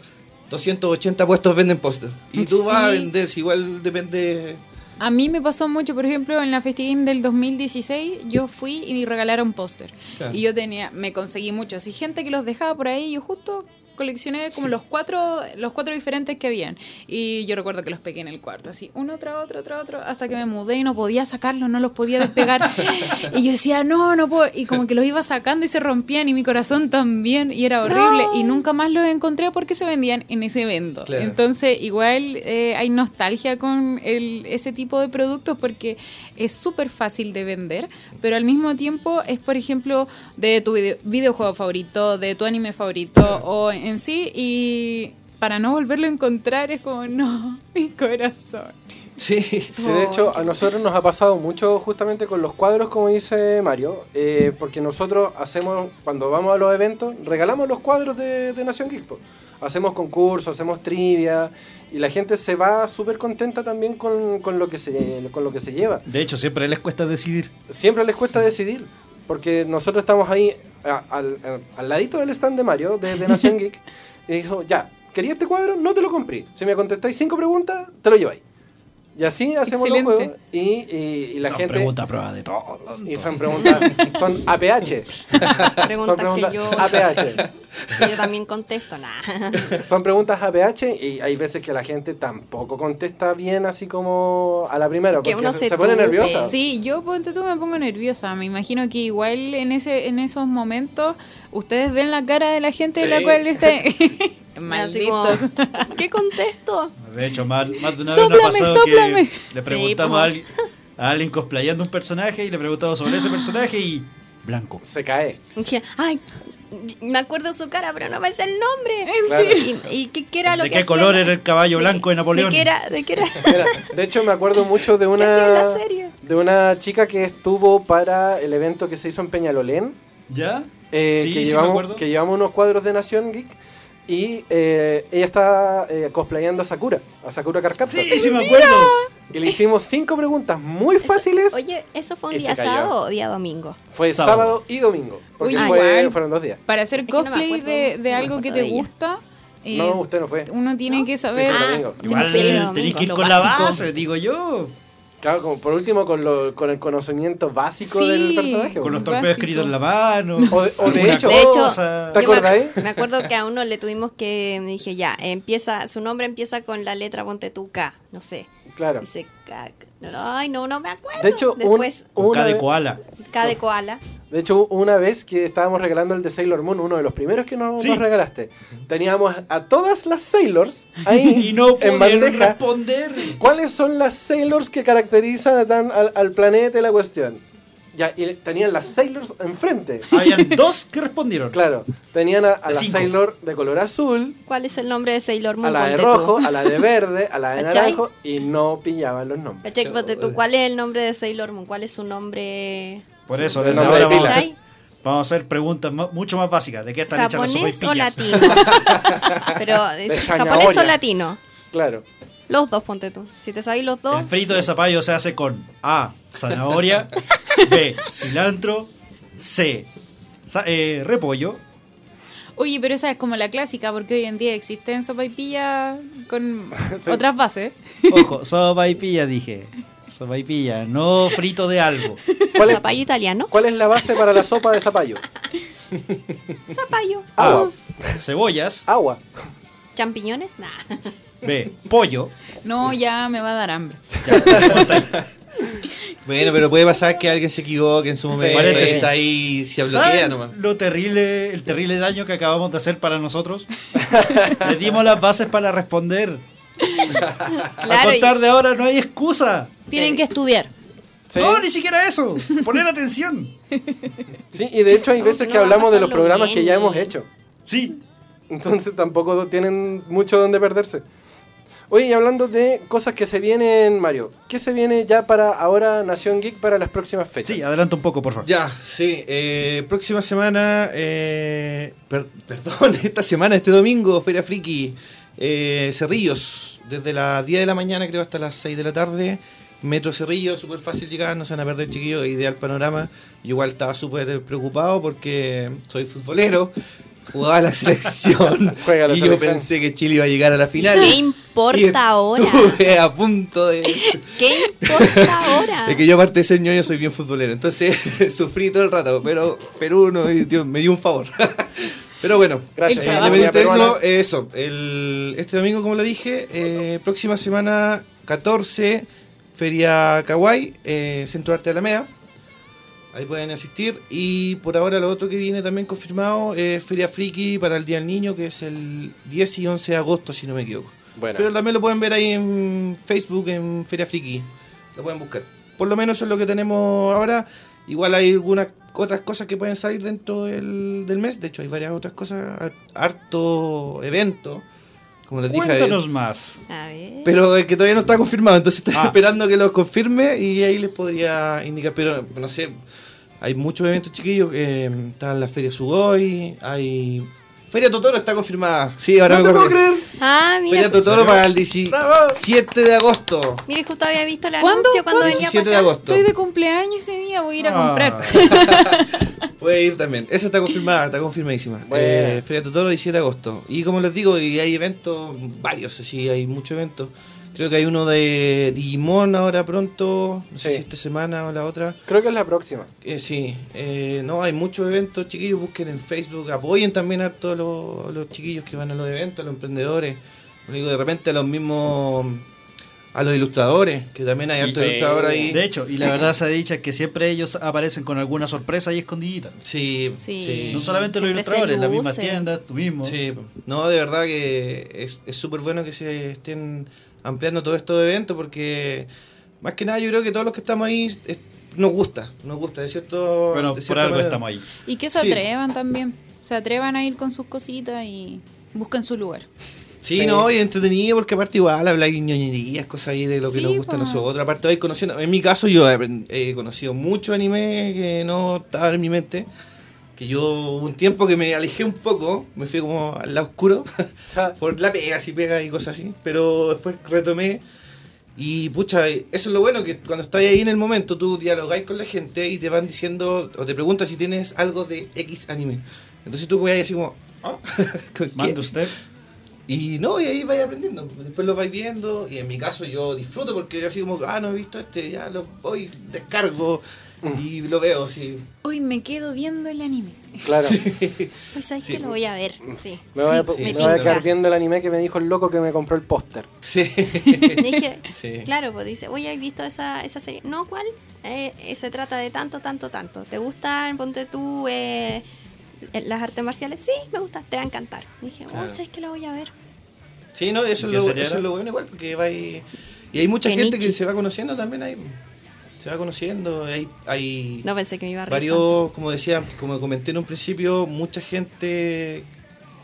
280 puestos venden póster. Y tú vas a Sí. vender, si igual depende... A mí me pasó mucho, por ejemplo, en la FestiGame del 2016, yo fui y me regalaron póster. Claro. Y yo tenía, me conseguí muchos. Y gente que los dejaba por ahí, yo justo coleccioné como los cuatro, los cuatro diferentes que habían. Y yo recuerdo que los pegué en el cuarto, así, uno tras otro, tras otro, hasta que me mudé y no podía sacarlos, no los podía despegar. y yo decía, no, no puedo. Y como que los iba sacando y se rompían y mi corazón también. Y era horrible. Y nunca más los encontré porque se vendían en ese evento. Claro. Entonces, igual eh, hay nostalgia con el, ese tipo de productos porque es súper fácil de vender, pero al mismo tiempo es, por ejemplo, de tu video- videojuego favorito, de tu anime favorito o en sí, y para no volverlo a encontrar es como, no, mi corazón. Sí, Sí, de hecho, a nosotros nos ha pasado mucho justamente con los cuadros, como dice Mario, eh, porque nosotros hacemos, cuando vamos a los eventos, regalamos los cuadros de, de Nación Geek. po. Hacemos concursos, hacemos trivia, y la gente se va súper contenta también con, con lo que se, con lo que se lleva. De hecho, siempre les cuesta decidir. Siempre les cuesta decidir, porque nosotros estamos ahí a- al ladito del stand de Mario, de, de Nación Geek, y dijo, ya, ¿quería este cuadro? No te lo compré. Si me contestáis cinco preguntas, te lo lleváis. Y así hacemos Excelente. los juegos y, y- y la Son gente... pregunta a prueba de todo. Y son preguntas, son APH. Son Preguntas que preguntas yo, APH. que yo también contesto. Nah. Son preguntas APH y hay veces que la gente tampoco contesta bien así como a la primera, Que porque uno se, se pone nerviosa. Sí, yo ponte tú me pongo nerviosa. Me imagino que igual en ese en esos momentos ustedes ven la cara de la gente de la Sí. cual esté Así como, malditos. ¿Qué contesto? De hecho, más, más de una vez nos ha pasado sóplame. que le preguntamos po. a, alguien, a alguien cosplayando un personaje y le preguntamos sobre ese personaje y blanco. Se cae. Ay, me acuerdo su cara, pero no me sé el nombre. Claro. ¿Y, y qué, qué era lo ¿De que qué hacía color era el caballo de blanco de Napoleón? ¿De qué era? ¿De qué era? Mira, de hecho me acuerdo mucho de ¿Qué hacía en la una serie? de una chica que estuvo para el evento que se hizo en Peñalolén. ¿Ya? eh, sí, que, sí me llevamos, acuerdo. que llevamos unos cuadros de Nación Geek Y eh, ella está eh, cosplayando a Sakura, a Sakura Carcaptor. Sí, sí me acuerdo. Y le hicimos cinco preguntas muy fáciles. Oye, ¿eso fue un día sábado o día domingo? Fue Sábado. sábado, y domingo. Porque Oye, fue- igual. fueron dos días. Para hacer que no cosplay acuerdo- de, de no algo que te gusta, eh, No, usted no fue. uno tiene que saber. Ah, sí, Igual sí, el tenéis domingo, que ir lo con la base, digo yo. Claro, como por último con, lo, con el conocimiento básico Sí. del personaje. Con ¿o los torpedos escritos en la mano. O de- o de alguna hecho- De hecho. ¿Te me- acordáis? Me, acuerdo que a uno le tuvimos que, me dije, ya, empieza, su nombre empieza con la letra ponte tú K, no sé. Claro. Dice K. no, Ay, no, no me acuerdo. De hecho, un- Después, Con una K de vez- koala. K de koala. De hecho, una vez que estábamos regalando el de Sailor Moon, uno de los primeros que nos, Sí. nos regalaste, teníamos a todas las Sailors ahí Y no en pudieron bandeja. responder. ¿Cuáles son las Sailors que caracterizan a tan- al, al planeta y la cuestión? Ya, y tenían las Sailors enfrente. Habían dos que respondieron. Claro, tenían a, a la cinco. Sailor de color azul, ¿Cuál es el nombre de Sailor Moon? a la de Ponte tú. rojo, a la de verde, a la de ¿Cachai? naranjo y no pillaban los nombres. Tú, ¿Cuál es el nombre de Sailor Moon? ¿Cuál es su nombre Por eso, desde ahora de vamos a, hacer, vamos a hacer preguntas mucho más básicas. ¿De qué están hechas las ¿Japonés o latino? Pero, De ¿es Hanaoya. ¿japonés o latino? Claro. Los dos, ponte tú. Si te sabes los dos, El frito de zapallo se hace con A. Zanahoria. B. Cilantro. C. sa- eh, repollo. Oye, pero esa es como la clásica, porque hoy en día existen sopaipillas con Sí. otras bases. Ojo, sopaipilla dije. Sopaipilla, no frito de algo. ¿Cuál es, zapallo italiano. cuál es la base para la sopa de zapallo? Zapallo. Agua. Cebollas. Agua. ¿Champiñones? Nah. B. Pollo. No, ya me va a dar hambre. Bueno, pero puede pasar que alguien se equivoque en su momento. paréntesis. está ahí, se bloquea ¿Saben nomás. lo terrible, el terrible daño que acabamos de hacer para nosotros? Le dimos las bases para responder. A Claro, y- contar de ahora no hay excusa. Tienen que estudiar. Sí. No, ni siquiera eso. Poner atención. Sí, y de hecho hay veces que hablamos de los programas bien que ya hemos hecho. Sí. Entonces tampoco tienen mucho donde perderse. Oye, y hablando de cosas que se vienen, Mario, ¿qué se viene ya para ahora Nación Geek para las próximas fechas? Sí, adelanta un poco, por favor. Ya, sí. eh, próxima semana, eh, per- perdón, esta semana, este domingo, Feria Friki, eh, Cerrillos, desde las 10 de la mañana creo hasta las 6 de la tarde. Metro Cerrillos, súper fácil llegar, no se van a perder chiquillos, ideal panorama. Yo igual estaba súper preocupado porque soy futbolero, jugaba la selección Juega la y yo selección. pensé que Chile iba a llegar a la final. ¿Qué importa Y ahora? Estuve a punto de... ¿Qué importa ahora? Es que yo aparte de ser ñoño soy bien futbolero, entonces sufrí todo el rato, pero Perú no, Dios, me dio un favor. pero bueno, Gracias. Eh, independiente de eso, eh, eso, el, este domingo como lo dije, eh, próxima semana 14, Feria Kawaii, eh, Centro de Arte de Alameda. Ahí pueden asistir. Y por ahora lo otro que viene también confirmado es Feria Friki para el Día del Niño, que es el 10 y 11 de agosto, si no me equivoco. Bueno, Pero también lo pueden ver ahí en Facebook, en Feria Friki. Lo pueden buscar. Por lo menos eso es lo que tenemos ahora. Igual hay algunas otras cosas que pueden salir dentro del, del mes. De hecho, hay varias otras cosas. har- Harto evento. Como les dije. Cuéntanos más. A ver. Pero es que todavía no está confirmado. Entonces estoy Ah. esperando que lo confirme y ahí les podría indicar. Pero no sé. Hay muchos eventos chiquillos. eh, está la Feria Sugoi. Hay. Feria Totoro está confirmada. Sí, ahora no me puedo creer. Ah, mira. Feria Totoro para el 17 de agosto. Mire, justo había visto el ¿Cuándo? anuncio cuando venía 17 para de agosto. Estoy de cumpleaños ese día, voy a ir a Ah. comprar. Puede ir también. Esa está confirmada, está confirmadísima. Eh, Feria Totoro 17 de agosto. Y como les digo, y hay eventos, varios, así, hay muchos eventos. Creo que hay uno de Digimon ahora pronto, no sé Sí. si esta semana o la otra. Creo que es la próxima. Eh, sí, eh, no, hay muchos eventos, chiquillos, busquen en Facebook, apoyen también a todos los, los chiquillos que van a los eventos, a los emprendedores. Digo, de repente a los mismos, a los ilustradores, que también hay hartos Y- ilustradores ahí. De hecho, y la verdad se ha dicho que siempre ellos aparecen con alguna sorpresa y escondidita. Sí, Sí. sí. No solamente los Siempre ilustradores, las mismas tiendas, tú mismo. Sí, no, de verdad que es es súper bueno que se estén ampliando todos estos eventos porque más que nada yo creo que todos los que estamos ahí es- nos gusta, nos gusta, de cierto Bueno, de por algo manera. estamos ahí. Y que se Sí. atrevan también. Se atrevan a ir con sus cositas y busquen su lugar. Sí, Sí. no, y entretenido porque aparte igual habláis ñoñerías, cosas ahí de lo que Sí, nos gusta a nosotros. Aparte vais conociendo, en mi caso yo he, conocido mucho anime que no estaban en mi mente, que yo un tiempo que me alejé un poco, me fui como al lado oscuro, por la pega, si pega y cosas así, pero después retomé y pucha, eso es lo bueno, que cuando estás ahí en el momento tú dialogáis con la gente y te van diciendo, o te preguntas si tienes algo de X anime. Entonces tú vas así como, ¿ah? ¿Qué? Manda usted. Y no, y ahí vais aprendiendo. Después lo vais viendo. Y en mi caso yo disfruto porque yo así como, ah, no he visto este, ya lo voy, descargo y lo veo así. Hoy me quedo viendo el anime. Claro. Pues sabes Sí. que lo voy a ver. Sí. Me voy, a, Sí, me me voy a tinca. quedar viendo el anime que me dijo el loco que me compró el póster. Sí. Dije, Sí. claro, pues dice, oye, ¿has visto esa, esa serie? No, ¿cuál? Eh, eh, se trata de tanto, tanto, tanto. ¿Te gustan, ponte tú, eh, eh, las artes marciales? Sí, me gusta, te va a encantar. Dije, oh, Claro. ¿sabes que lo voy a ver? Sí, no, eso, ¿Y es qué lo, eso es lo bueno igual, porque va y, y hay mucha gente que se va conociendo también ahí. Se va conociendo, hay, hay No pensé que me iba a reír varios, como decía, como comenté en un principio, mucha gente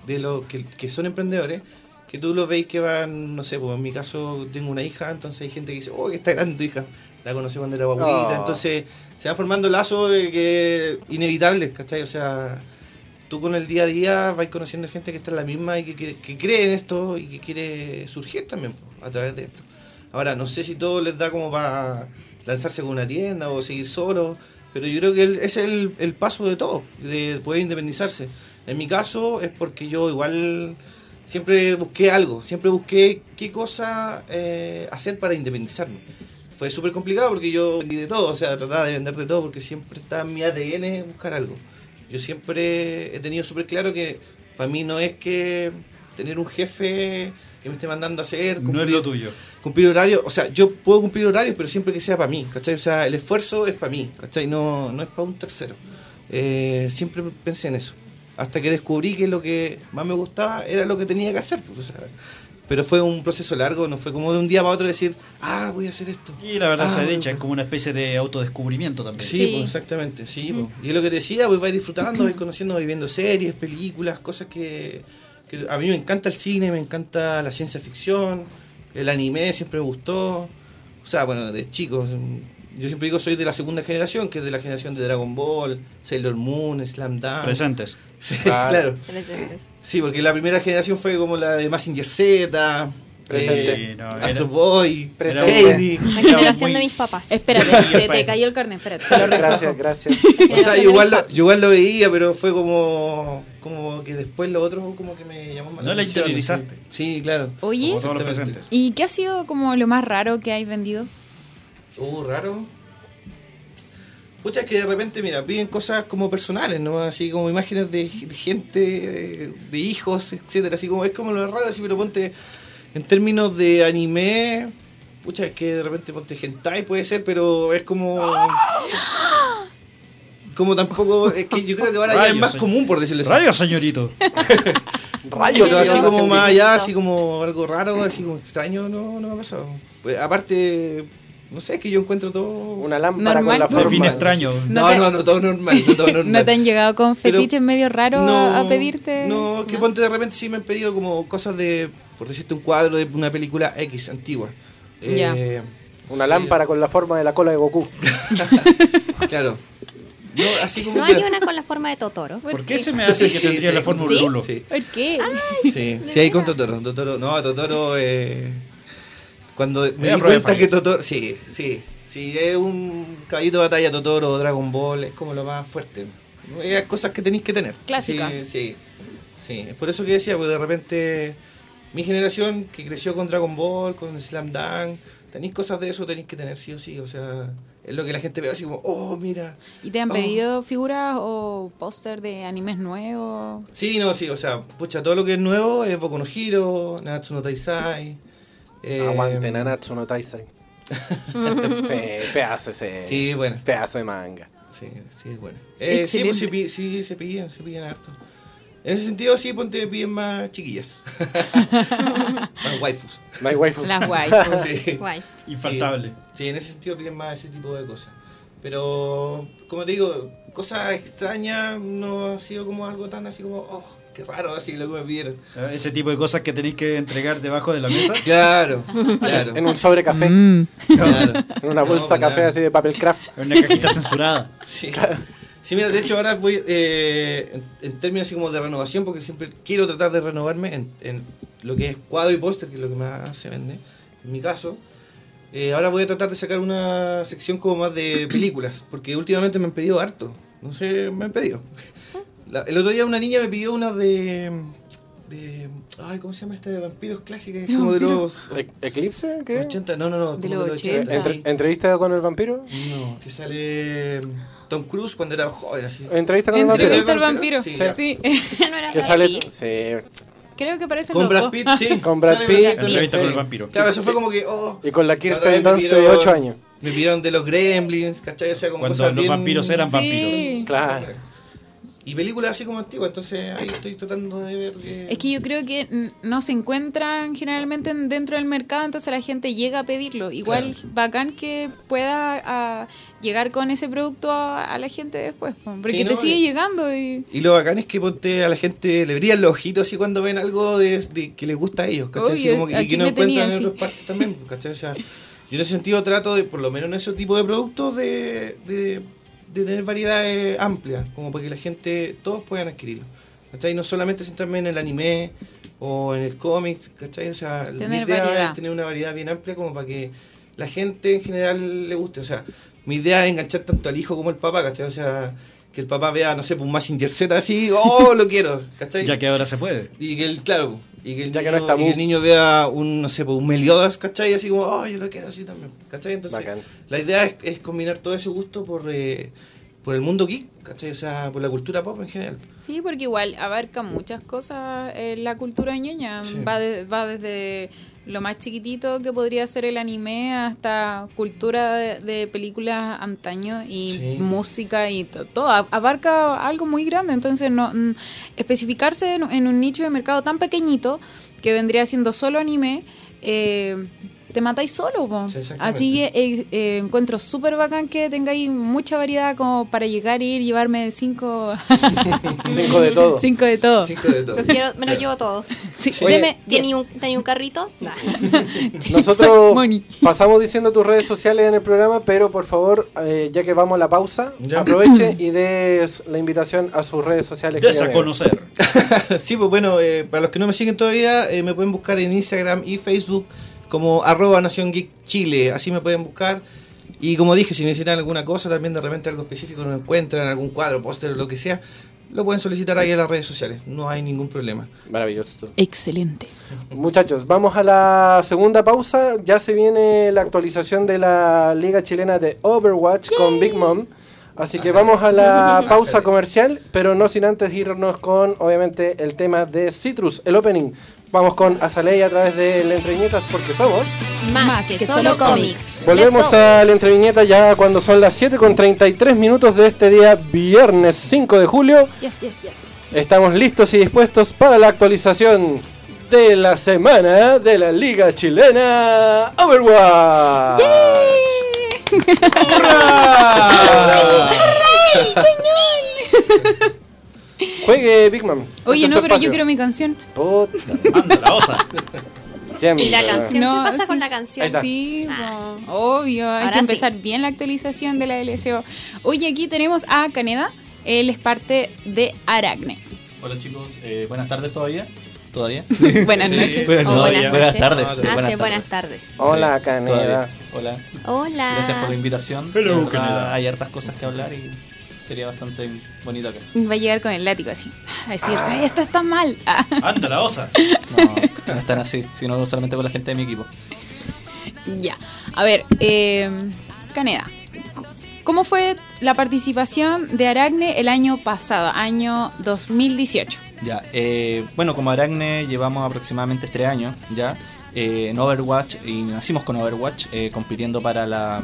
de los que, que son emprendedores, que tú los veis que van, no sé, pues en mi caso tengo una hija, entonces hay gente que dice, oh, que está grande tu hija, la conocí cuando era guaguita, Oh. entonces se va formando lazos eh, que inevitables, ¿cachai? O sea, tú con el día a día vas conociendo gente que está en la misma y que, quiere- que cree en esto y que quiere surgir también a través de esto. Ahora, no sé si todo les da como para lanzarse con una tienda o seguir solo, pero yo creo que ese es el, el paso de todo, de poder independizarse. En mi caso es porque yo igual siempre busqué algo, siempre busqué qué cosa eh, hacer para independizarme. Fue súper complicado porque yo vendí de todo, o sea, trataba de vender de todo porque siempre está en mi ADN buscar algo. Yo siempre he tenido súper claro que para mí no es que tener un jefe que me esté mandando a hacer, No es lo tuyo. Cumplir horario, o sea, yo puedo cumplir horarios, pero siempre que sea para mí, ¿cachai? O sea, el esfuerzo es para mí, ¿cachai? No, no es para un tercero. Eh, siempre pensé en eso. Hasta que descubrí que lo que más me gustaba era lo que tenía que hacer. pues, o sea, pero fue un proceso largo, no fue como de un día para otro decir, ah, voy a hacer esto. Y la verdad Ah, se ha bueno, dicho, es como una especie de autodescubrimiento también. Sí, Sí. pues, exactamente, sí. pues. Y es lo que te decía, pues vais disfrutando, vais conociendo, vais viendo series, películas, cosas que, que a mí me encanta el cine, me encanta la ciencia ficción, el anime siempre me gustó. O sea, bueno, de chicos, yo siempre digo soy de la segunda generación, que es de la generación de Dragon Ball, Sailor Moon, Slam Dunk. Presentes. Sí, Claro. claro. Presentes. Sí, porque la primera generación fue como la de Massinger Z, Presente. eh, no, Astro Boy, Presente. Heidi. La generación muy- de mis papás. Espérate, se te cayó el carnet, espérate. Gracias, gracias. O sea, yo igual, lo, yo igual lo veía, pero fue como, como que después lo otro como que me llamó más No la atención, interiorizaste. Sí, Sí, claro. Oye, Como todos los presentes. ¿y qué ha sido como lo más raro que hay vendido? Uh, raro. Pucha, es que de repente, mira, piden cosas como personales, ¿no? Así como imágenes de, gente, de, de hijos, etcétera. Así como es como lo raro, así, pero ponte en términos de anime. Pucha, es que de repente ponte hentai puede ser, pero es como. Como tampoco. Es que yo creo que ahora ya es más señor. común, por decirlo así. Rayos, señorito. Rayos, Pero así como más allá, así como algo raro, así como extraño, no, no me ha pasado. Pues, aparte, no sé, es que yo encuentro todo. Una lámpara Normal. con la forma. extraño. No No, te- no, no, todo normal. No, todo normal. ¿No te han llegado con Pero- fetiches medio raros a, a pedirte? No, que ponte de repente sí me han pedido como cosas de, por decirte, un cuadro de una película X antigua. Ya. Eh, Una sí, lámpara con la forma de la cola de Goku. Claro. No, así como No que- hay una con la forma de Totoro. ¿Por qué se me hace que Sí, tendría sí. la forma de lulo? Sí, ¿Por qué? sí, sí, hay con Totoro. Totoro, no, Totoro, eh, cuando me Es di cuenta que. Totoro, sí, sí, sí, es un caballito de batalla Totoro, Dragon Ball, es como lo más fuerte. Hay cosas que tenéis que tener. Clásicas. Sí, sí, sí. Es por eso que decía, pues de repente mi generación que creció con Dragon Ball, con Slam Dunk, tenéis cosas de eso, tenéis que tener sí o sí, o sea, es lo que la gente ve así como, oh, mira. ¿Y te han Oh. pedido figuras o póster de animes nuevos? Sí, no, sí, o sea, pucha, todo lo que es nuevo es Boku no Hero, Nanatsu no Taisai. Eh, Aguante, Nanatsu no Taisai. sí, pedazo ese. Sí, bueno. Pedazo de manga. Sí, sí, es bueno. Eh, sí, pues sí, se pillan, se pillan harto. En ese sentido, sí, ponte piden más chiquillas. más waifus. Hay waifus. Las waifus. Sí. Infaltable. Sí, en ese sentido piden más ese tipo de cosas. Pero, como te digo, cosas extrañas no ha sido como algo tan así como, oh, qué raro así lo que me pidieron. Ese tipo de cosas que tenéis que entregar debajo de la mesa. Claro, claro. En un sobre café. Mm. claro. En una bolsa café así de papel craft. En una cajita censurada. Sí. Sí, mira, de hecho ahora voy, eh, en, en términos así como de renovación, porque siempre quiero tratar de renovarme en, en lo que es cuadro y póster, que es lo que más se vende, en mi caso. Eh, ahora voy a tratar de sacar una sección como más de películas, porque últimamente me han pedido harto. No sé, me han pedido. La- el otro día una niña me pidió una de... de ay, ¿cómo se llama esta de vampiros clásicas? Es ¿De como de vampiros? los ¿E- ¿Eclipse? ¿Qué? 80, no, no, no. De los 80. sí. Entre- ¿Entrevista con el vampiro? No, que sale Tom Cruise cuando era joven, así. ¿Entrevista con el vampiro? Entrevista al vampiro. Sí, Sí. Esa no era Que la sale... Sí. Creo que parece Con Brad Pitt, sí. Con Brad Pitt. Entrevista sí. con el vampiro. Claro, eso fue como que, oh. Y con la Kirsten Dunst de pidieron- 8 años. Me pidieron de los Gremlins, ¿cachai? O sea, como Cuando los bien- vampiros eran vampiros. Sí. Claro. Y películas así como antiguas, entonces ahí estoy tratando de ver. que- Es que yo creo que no se encuentran generalmente en- dentro del mercado, entonces la gente llega a pedirlo. Igual Claro. bacán que pueda ah, llegar con ese producto a, a la gente después, po, porque Sí, te no, sigue y- llegando y... Y lo bacán es que ponte a la gente le brillan los ojitos así cuando ven algo de, de que les gusta a ellos, ¿cachai? Así Obvio, como que, y que no encuentran en otras partes también, ¿cachai? O sea, yo en ese sentido trato de, por lo menos en ese tipo de productos, de, de, de tener variedades amplias, como para que la gente, todos puedan adquirirlo. ¿Cachai? No solamente centrarme en el anime o en el cómic, ¿cachai? O sea, mi Tener idea variedad. es tener una variedad bien amplia como para que la gente en general le guste. O sea, mi idea es enganchar tanto al hijo como al papá, ¿cachai? O sea, que el papá vea, no sé, pues un Massinger Z así, ¡oh, lo quiero! ¿cachai? Ya que ahora se puede. Y que el, claro, y que el, Ya que niño, no está y que el niño vea un, no sé, pues un Meliodas, ¿cachai? Así como, ¡oh, yo lo quiero así también! ¿cachai? Entonces, Bacán. la idea es, es combinar todo ese gusto por, eh, por el mundo geek, ¿cachai? O sea, por la cultura pop en general. Sí, porque igual abarca muchas cosas en la cultura ñoña. Sí. Va, de- va desde lo más chiquitito que podría ser el anime hasta cultura de, de películas antaño y Sí. música y to- todo. A- Abarca algo muy grande. Entonces, no especificarse en, en un nicho de mercado tan pequeñito que vendría siendo solo anime. eh, te matáis solo, po. Sí, así que eh, eh, encuentro súper bacán que tengáis mucha variedad como para llegar y ir llevarme cinco Cinco de todo. Cinco de todo. Cinco de todo. Los quiero, me los llevo todos. Sí, Oye, deme ¿Tenía diez. un, carrito? Nah. Nosotros Money. pasamos diciendo tus redes sociales en el programa, pero por favor, eh, ya que vamos a la pausa, Ya. aproveche y dé la invitación a sus redes sociales. Des a conocer. sí, pues bueno, eh, para los que no me siguen todavía, eh, me pueden buscar en Instagram y Facebook como arroba Nación Geek Chile, así me pueden buscar. Y como dije, si necesitan alguna cosa, también de repente algo específico no encuentran, algún cuadro, póster o lo que sea, lo pueden solicitar ahí en las redes sociales, no hay ningún problema. Maravilloso. Excelente. Muchachos, vamos a la segunda pausa. Ya se viene la actualización de la Liga Chilena de Overwatch con Big Mom. Así que vamos a la pausa comercial, pero no sin antes irnos con, obviamente, el tema de Citrus, el opening. Vamos con Azalea a través de la Entreviñetas porque somos. Más, que, solo cómics. Volvemos a la entreviñeta ya cuando son las 7 con 33 minutos de este día, viernes 5 de julio. Yes, yes, yes. Estamos listos y dispuestos para la actualización de la semana de la Liga Chilena Overwatch. Juegue Big Man. Oye, Este es no, pero yo quiero mi canción. Puta, Anda, la osa. siempre. ¿Y la canción? No, ¿Qué pasa sí. con la canción? Sí, Ah. obvio. Hay Ahora que empezar sí. bien la actualización de la LSO. Oye, aquí tenemos a Caneda. Él es parte de Aracne. Hola chicos, eh, buenas tardes todavía. ¿Todavía? Buenas noches. Buenas, O no, buenas ya, buenas noches. tardes. Ah, sí, buenas buenas tardes. tardes. Hola, Sí, Caneda. Hola. Hola. Gracias por la invitación. Hello, Caneda. Hay hartas cosas que hablar y sería bastante bonito acá. Va a llegar con el látigo así. A decir, "Ay, esto está mal. Ah. Anda, la osa. No, no están así, sino solamente con la gente de mi equipo. Ya. A ver, eh, Caneda. ¿Cómo fue la participación de Aracne el año pasado, año 2018? Ya, eh, bueno, como Aracne llevamos aproximadamente tres años ya eh, en Overwatch y nacimos con Overwatch eh, compitiendo para la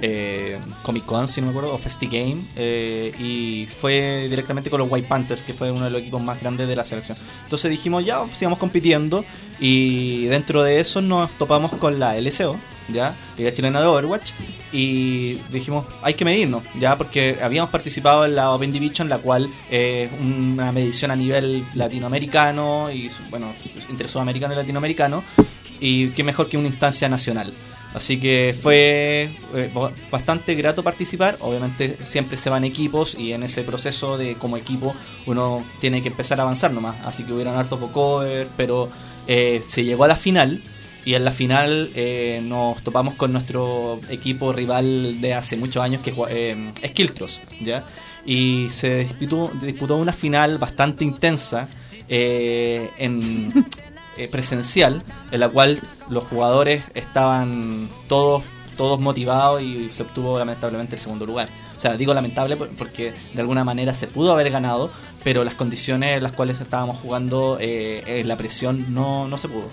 eh, Comic Con, si no me acuerdo, o Festi Game eh, y fue directamente con los White Panthers, que fue uno de los equipos más grandes de la selección. Entonces dijimos, ya, sigamos compitiendo y dentro de eso nos topamos con la LCO, ya, Liga Chilena de Overwatch, y dijimos, hay que medirnos, ya, porque habíamos participado en la Open Division, la cual es una medición a nivel latinoamericano y, bueno, entre sudamericano y latinoamericano, y qué mejor que una instancia nacional. Así que fue eh, bastante grato participar. Obviamente siempre se van equipos y en ese proceso de como equipo uno tiene que empezar a avanzar nomás. Así que hubieron hartos vocover, pero eh, se llegó a la final. Y en la final eh, nos topamos con nuestro equipo rival de hace muchos años, que es Kiltros, ¿ya? Y se disputó, disputó una final bastante intensa en eh, presencial, en la cual los jugadores estaban todos, todos motivados y se obtuvo lamentablemente el segundo lugar. O sea, digo lamentable por- porque de alguna manera se pudo haber ganado, pero las condiciones en las cuales estábamos jugando, eh, eh, la presión no, no se pudo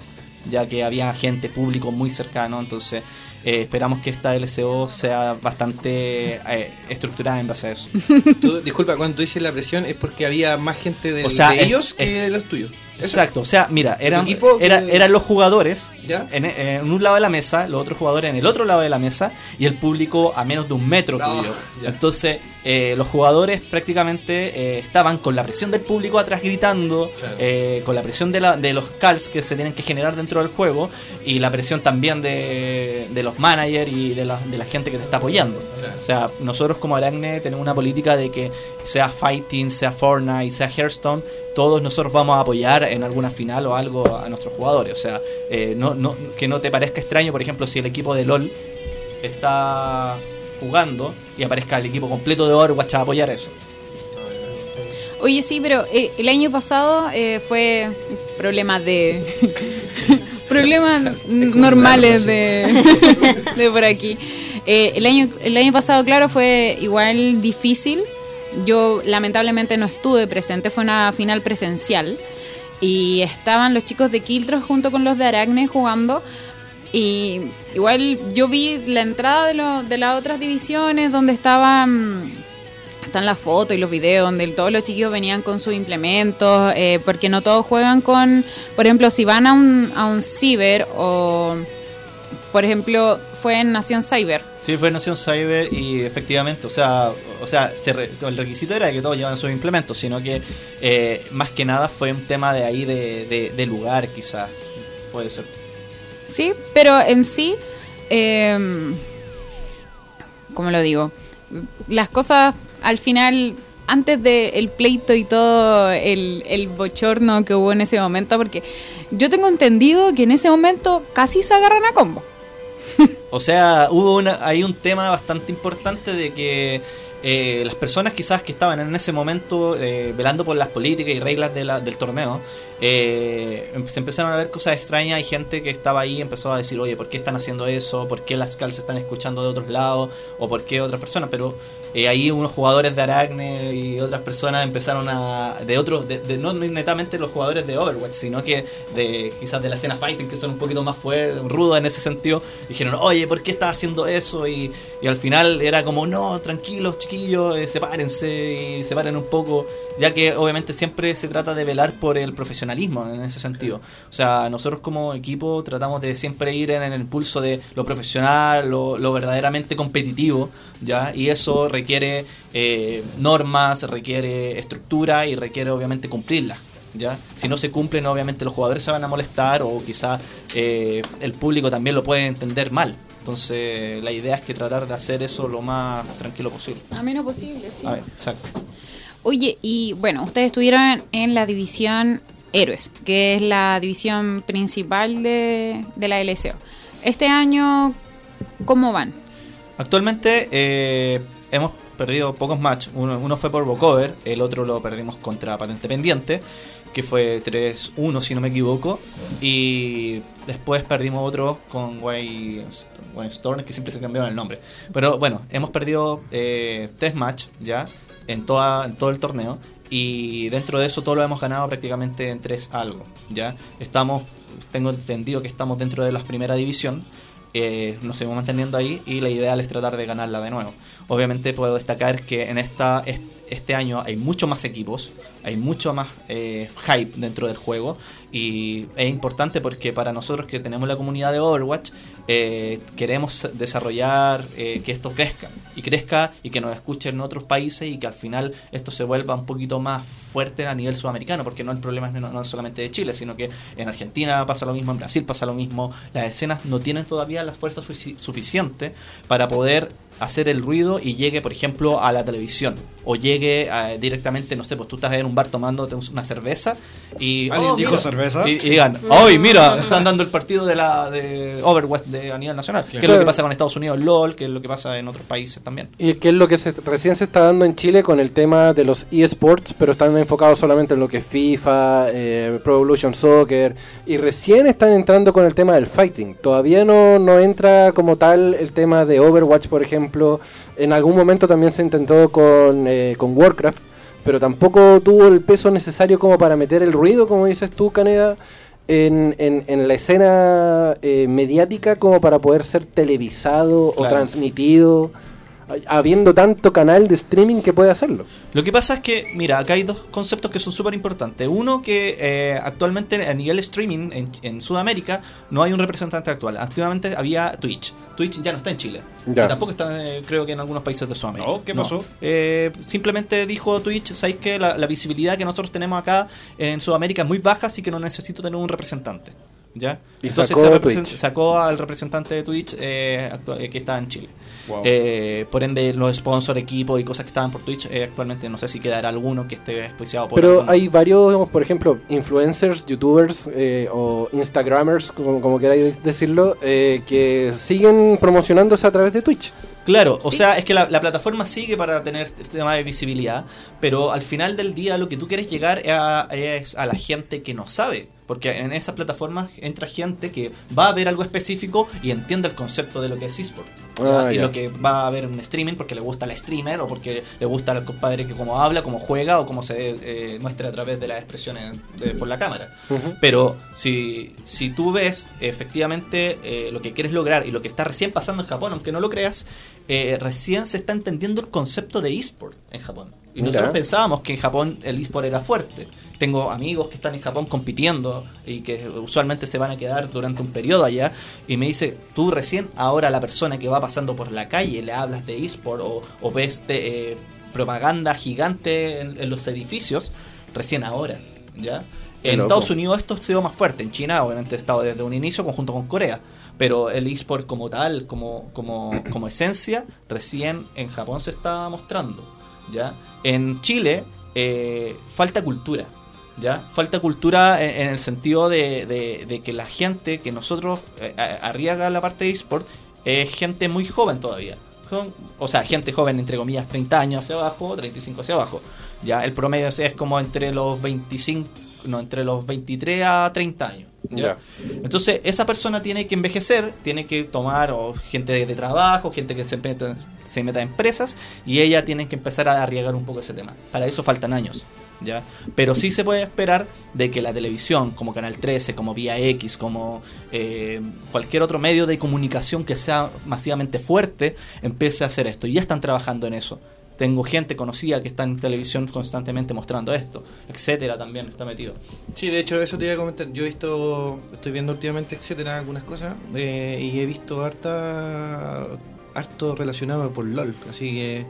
ya que había gente, público muy cercano, entonces eh, esperamos que esta LCO sea bastante eh, estructurada en base a eso. Tú- disculpa, cuando tú dices la presión es porque había más gente del- O sea, de es- ellos que es- de los tuyos. Exacto, o sea, mira, eran, era- eran los jugadores ¿Ya? en, en un lado de la mesa, los otros jugadores en el otro lado de la mesa y el público a menos de un metro tuyo. ya. Entonces, eh, los jugadores prácticamente eh, estaban con la presión del público atrás gritando, Claro. eh, con la presión de, la- de los calls que se tienen que generar dentro del juego y la presión también de, de los managers y de la, de la gente que te está apoyando. Claro. O sea, nosotros como Aracne tenemos una política de que sea Fighting, sea Fortnite, sea Hearthstone, todos nosotros vamos a apoyar en alguna final o algo a nuestros jugadores. O sea, eh, no, no, que no te parezca extraño, por ejemplo, si el equipo de LOL está jugando y aparezca el equipo completo de Overwatch a apoyar eso. Oye, sí, pero eh, el año pasado eh, fue problemas de. problemas normales de, de por aquí. Eh, el, año, el año pasado, claro, fue igual difícil. Yo lamentablemente no estuve presente, fue una final presencial. Y estaban los chicos de Kiltros junto con los de Aracne jugando. Y igual yo vi la entrada de, lo- de las otras divisiones donde estaban están las fotos y los videos donde todos los chiquillos venían con sus implementos, eh, porque no todos juegan con, por ejemplo, si van a un, a un ciber o, por ejemplo, fue en Nación Cyber. Sí, fue Nación Cyber y efectivamente, o sea, o sea se re- el requisito era que todos llevaban sus implementos, sino que eh, más que nada fue un tema de ahí de, de- de lugar, quizás. Puede ser. Sí, pero en sí, eh, ¿cómo lo digo? Las cosas al final, antes del pleito y todo el, el bochorno que hubo en ese momento, porque yo tengo entendido que en ese momento casi se agarran a combo. O sea, hubo una, hay un tema bastante importante de que eh, las personas quizás que estaban en ese momento eh, velando por las políticas y reglas de la- del torneo, eh, em- se empezaron a ver cosas extrañas. Hay gente que estaba ahí empezó a decir, oye, ¿por qué están haciendo eso? ¿Por qué las calzas están escuchando de otros lados? ¿O por qué otras personas? Pero eh, ahí unos jugadores de Aracne y otras personas empezaron a. de otros, de, de- no netamente los jugadores de Overwatch, sino que de quizás de la escena fighting, que son un poquito más fuertes, rudos en ese sentido, dijeron, oye, ¿por qué estás haciendo eso? Y, y al final era como, no, tranquilos, chiquillos, eh, sepárense y separen un poco, ya que obviamente siempre se trata de velar por el profesionalismo en ese sentido. O sea, nosotros como equipo tratamos de siempre ir en, el pulso de lo profesional, lo, lo verdaderamente competitivo, ¿ya? Y eso requiere eh, normas, requiere estructura y requiere obviamente cumplirlas. ¿Ya? Si no se cumplen, obviamente los jugadores se van a molestar o quizá eh, el público también lo puede entender mal. Entonces, la idea es que tratar de hacer eso lo más tranquilo posible. A menos posible, sí. A ver, exacto. Oye, y bueno, ustedes estuvieron en la división Héroes, que es la división principal de, de la LCO. Este año, ¿cómo van? Actualmente eh, hemos perdido pocos matches. Uno, fue por Vocover, el otro lo perdimos contra Patente Pendiente, que fue 3-1 si no me equivoco. Y después perdimos otro con Way Storm, que siempre se cambiaron el nombre. Pero bueno, hemos perdido eh, tres matches ya en, toda, todo el torneo. Y dentro de eso todo lo hemos ganado prácticamente en tres algo. ¿ya? Estamos, tengo entendido que estamos dentro de la primera división. eh, nos seguimos manteniendo ahí y la idea es tratar de ganarla de nuevo. Obviamente puedo destacar que en esta est- este año hay muchos más equipos, hay mucho más eh, hype dentro del juego y es importante porque para nosotros que tenemos la comunidad de Overwatch eh, queremos desarrollar eh, que esto crezca y crezca y que nos escuchen en otros países y que al final esto se vuelva un poquito más fuerte a nivel sudamericano porque no el problema es no, no solamente de Chile sino que en Argentina pasa lo mismo en Brasil pasa lo mismo. Las escenas no tienen todavía la fuerza sufici- suficiente para poder hacer el ruido y llegue, por ejemplo, a la televisión. O llegue eh, directamente, no sé, pues tú estás en un bar tomándote una cerveza y. ¿Alguien "Oh, dijo mira", cerveza? Y, y digan, ¡ay, mira! Están dando el partido de la de Overwatch de, a nivel nacional. Que es lo Claro. que pasa con Estados Unidos, LOL, que es lo que pasa en otros países también. Y que es lo que se, recién se está dando en Chile con el tema de los eSports, pero están enfocados solamente en lo que es FIFA, eh, Pro Evolution Soccer, y recién están entrando con el tema del fighting. Todavía no, no entra como tal el tema de Overwatch, por ejemplo. En algún momento también se intentó con, eh, con Warcraft, pero tampoco tuvo el peso necesario como para meter el ruido, como dices tú, Caneda. En, en- en la escena eh, mediática como para poder ser televisado o transmitido habiendo tanto canal de streaming que puede hacerlo. Lo que pasa es que, mira, acá hay dos conceptos que son súper importantes. Uno, que eh, actualmente a nivel streaming en, en Sudamérica no hay un representante actual. Activamente había Twitch. Twitch ya no está en Chile. Ya. Y tampoco está, eh, creo que en algunos países de Sudamérica. No, ¿qué pasó? Eh, simplemente dijo Twitch, ¿sabéis que la, la visibilidad que nosotros tenemos acá en Sudamérica es muy baja, así que no necesito tener un representante? ¿Ya? Y Entonces sacó se sacó al representante de Twitch eh, eh, que está en Chile. Wow. Eh, por ende, los sponsors, equipos y cosas que estaban por Twitch, eh, actualmente no sé si quedará alguno que esté auspiciado por Pero alguno. hay varios, digamos, por ejemplo, influencers, youtubers eh, o instagramers, como, como queráis decirlo, eh, que siguen promocionándose a través de Twitch. Claro, o sea, es que la, la plataforma sigue para tener este tema de visibilidad, pero al final del día lo que tú quieres llegar es a, es a la gente que no sabe. Porque en esas plataformas entra gente que va a ver algo específico y entiende el concepto de lo que es eSport. Ah, y lo que va a ver un streaming porque le gusta al streamer o porque le gusta al compadre que cómo habla, cómo juega o cómo se eh, muestra a través de las expresiones de- por la cámara. Pero si, si tú ves efectivamente eh, lo que quieres lograr y lo que está recién pasando en Japón, aunque no lo creas, eh, recién se está entendiendo el concepto de eSport en Japón. Y Mira. nosotros pensábamos que en Japón el eSport era fuerte. Tengo amigos que están en Japón compitiendo y que usualmente se van a quedar durante un periodo allá. Y me dice, tú recién ahora la persona que va pasando por la calle le hablas de eSport o, o ves de, eh, propaganda gigante en, en los edificios, recién ahora. ¿ya? Qué En loco. Estados Unidos esto ha sido más fuerte. En China, obviamente, ha estado desde un inicio conjunto con Corea. Pero el eSport como tal, como, como, como esencia, recién en Japón se está mostrando. ¿ya? En Chile eh, falta cultura. ¿ya? Falta cultura en, el sentido de, de- que la gente que nosotros eh, arriesga la parte de eSport es gente muy joven todavía. O sea, gente joven entre comillas 30 años hacia abajo, 35 hacia abajo. Ya el promedio es como entre los 25, no, entre los 23 a 30 años. ¿ya? Entonces, esa persona tiene que envejecer, tiene que tomar o gente de, de trabajo, gente que se meta, se meta a empresas, y ella tiene que empezar a arriesgar un poco ese tema. Para eso faltan años. Pero sí se puede esperar de que la televisión, como Canal 13, como Vía X, como eh, cualquier otro medio de comunicación que sea masivamente fuerte, empiece a hacer esto. Y ya están trabajando en eso. Tengo gente conocida que está en televisión constantemente mostrando esto, etcétera, también está metido. Sí, de hecho, eso te iba a comentar. Yo he visto, estoy viendo últimamente, etcétera, algunas cosas, eh, y he visto harta, harto relacionado por LOL. Así que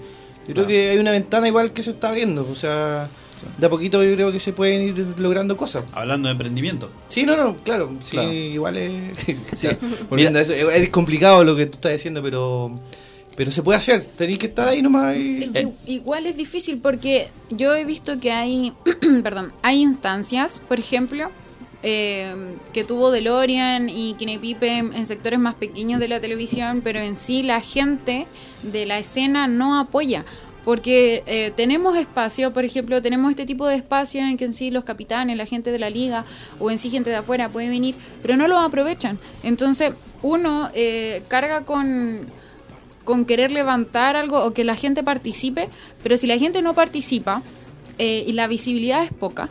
yo creo Ah. que hay una ventana igual que se está abriendo. O sea, de a poquito yo creo que se pueden ir logrando cosas. Hablando de emprendimiento. Sí, no, no, claro. Sí, Claro. igual es. Sí. Volviendo a eso, es complicado lo que tú estás diciendo, pero. Pero se puede hacer, tenéis que estar ahí nomás. y- Es que igual es difícil porque yo he visto que hay, perdón, hay instancias, por ejemplo, eh, que tuvo DeLorean y Kinepipe en, sectores más pequeños de la televisión, pero en sí la gente de la escena no apoya. Porque eh, tenemos espacio, por ejemplo, tenemos este tipo de espacio en que en sí los capitanes, la gente de la liga o en sí gente de afuera puede venir, pero no lo aprovechan. Entonces, uno eh, carga con, con querer levantar algo o que la gente participe, pero si la gente no participa eh, y la visibilidad es poca,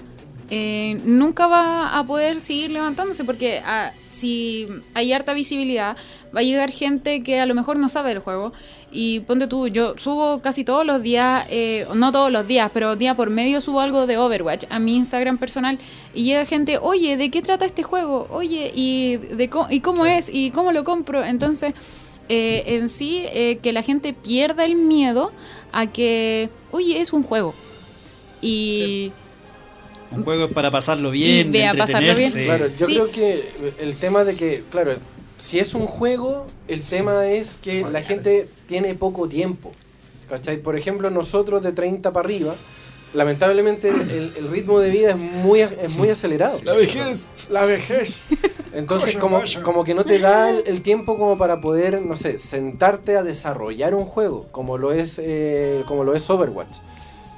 eh, nunca va a poder seguir levantándose porque ah, si hay harta visibilidad, va a llegar gente que a lo mejor no sabe del juego. Y ponte tú, yo subo casi todos los días, eh, no todos los días, pero día por medio subo algo de Overwatch a mi Instagram personal y llega gente, oye, ¿de qué trata este juego? Oye, ¿y, de y cómo es? ¿Y cómo lo compro? Entonces, eh, en sí, eh, que la gente pierda el miedo a que, oye, es un juego. Y... Un juego es para pasarlo bien, Y vea, pasarlo bien. Claro, yo Sí. creo que el tema de que, claro, si es un juego, el tema es que la gente tiene poco tiempo. ¿Cachai? Por ejemplo, nosotros de 30 para arriba, lamentablemente el, ritmo de vida es muy, es muy acelerado. La vejez. La vejez. Entonces, como, que no te da el, el tiempo como para poder, no sé, sentarte a desarrollar un juego, como lo es, eh, como lo es Overwatch.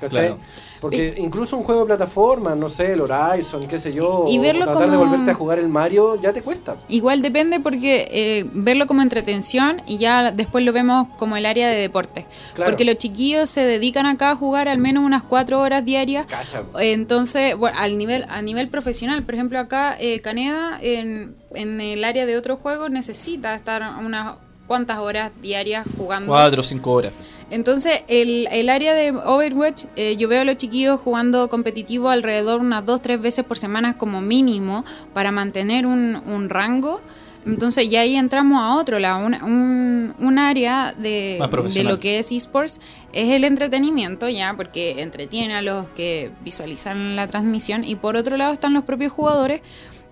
¿Cachai? Claro. Porque incluso un juego de plataforma, no sé, el Horizon, qué sé yo, Y o verlo tratar de volverte a jugar el Mario, ya te cuesta. Igual depende porque eh, verlo como entretención y ya después lo vemos como el área de deporte. Claro. Porque los chiquillos se dedican acá a jugar al menos unas cuatro horas diarias. Cacha. Entonces, bueno, al nivel, a nivel profesional, por ejemplo, acá eh, Caneda en, en el área de otros juegos necesita estar unas cuantas horas diarias jugando. Cuatro o cinco horas. Entonces, el, el área de Overwatch, eh, yo veo a los chiquillos jugando competitivo alrededor unas dos, tres veces por semana como mínimo para mantener un, un rango. Entonces, ya ahí entramos a otro lado, un, un, un área de, de lo que es esports, es el entretenimiento ya, porque entretiene a los que visualizan la transmisión. Y por otro lado están los propios jugadores,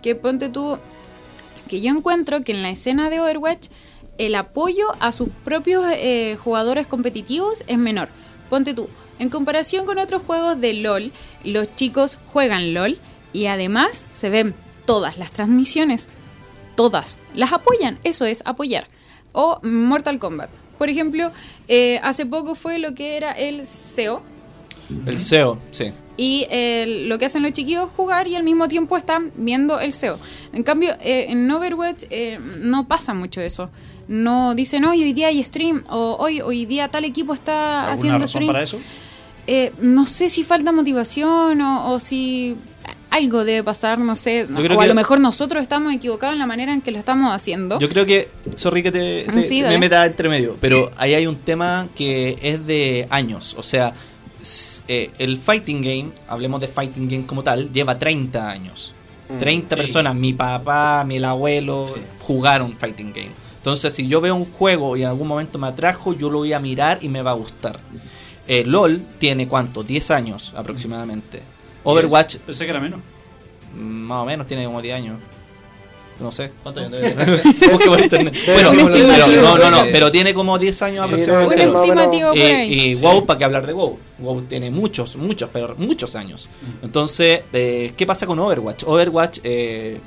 que ponte tú, que yo encuentro que en la escena de Overwatch el apoyo a sus propios eh, jugadores competitivos es menor. Ponte tú, en comparación con otros juegos de LOL, los chicos juegan LOL y además se ven todas las transmisiones, todas, las apoyan, eso es apoyar. O Mortal Kombat. Por ejemplo, eh, hace poco fue lo que era el SEO, El SEO, sí. y eh, lo que hacen los chiquillos es jugar y al mismo tiempo están viendo el SEO. En cambio, eh, en Overwatch eh, no pasa mucho eso. No dicen, hoy hoy día hay stream, o hoy, hoy día tal equipo está ¿Alguna haciendo razón stream. para eso? Eh, no sé si falta motivación o, o si algo debe pasar, no sé. Yo creo o a que- lo mejor nosotros estamos equivocados en la manera en que lo estamos haciendo. Yo creo que, sorry que te, te- Sí, me dale. meta entre medio, pero ahí hay un tema que es de años. O sea, eh, el fighting game, hablemos de fighting game como tal, lleva 30 años. Mm, 30 sí. personas, mi papá, mi el abuelo, Sí. jugaron fighting game. Entonces, si yo veo un juego y en algún momento me atrajo, yo lo voy a mirar y me va a gustar. Eh, LOL tiene cuánto? 10 años aproximadamente. Overwatch, Pensé que era menos. mm, más o menos, tiene como 10 años. No sé. ¿Cuántos años debe tener? Bueno, pero, no, no, no, pero tiene como 10 años Sí, aproximadamente. Un estimativo. Y, y WoW, ¿para qué hablar de WoW? WoW tiene muchos, muchos, pero muchos años. Entonces, eh, ¿qué pasa con Overwatch? Overwatch eh,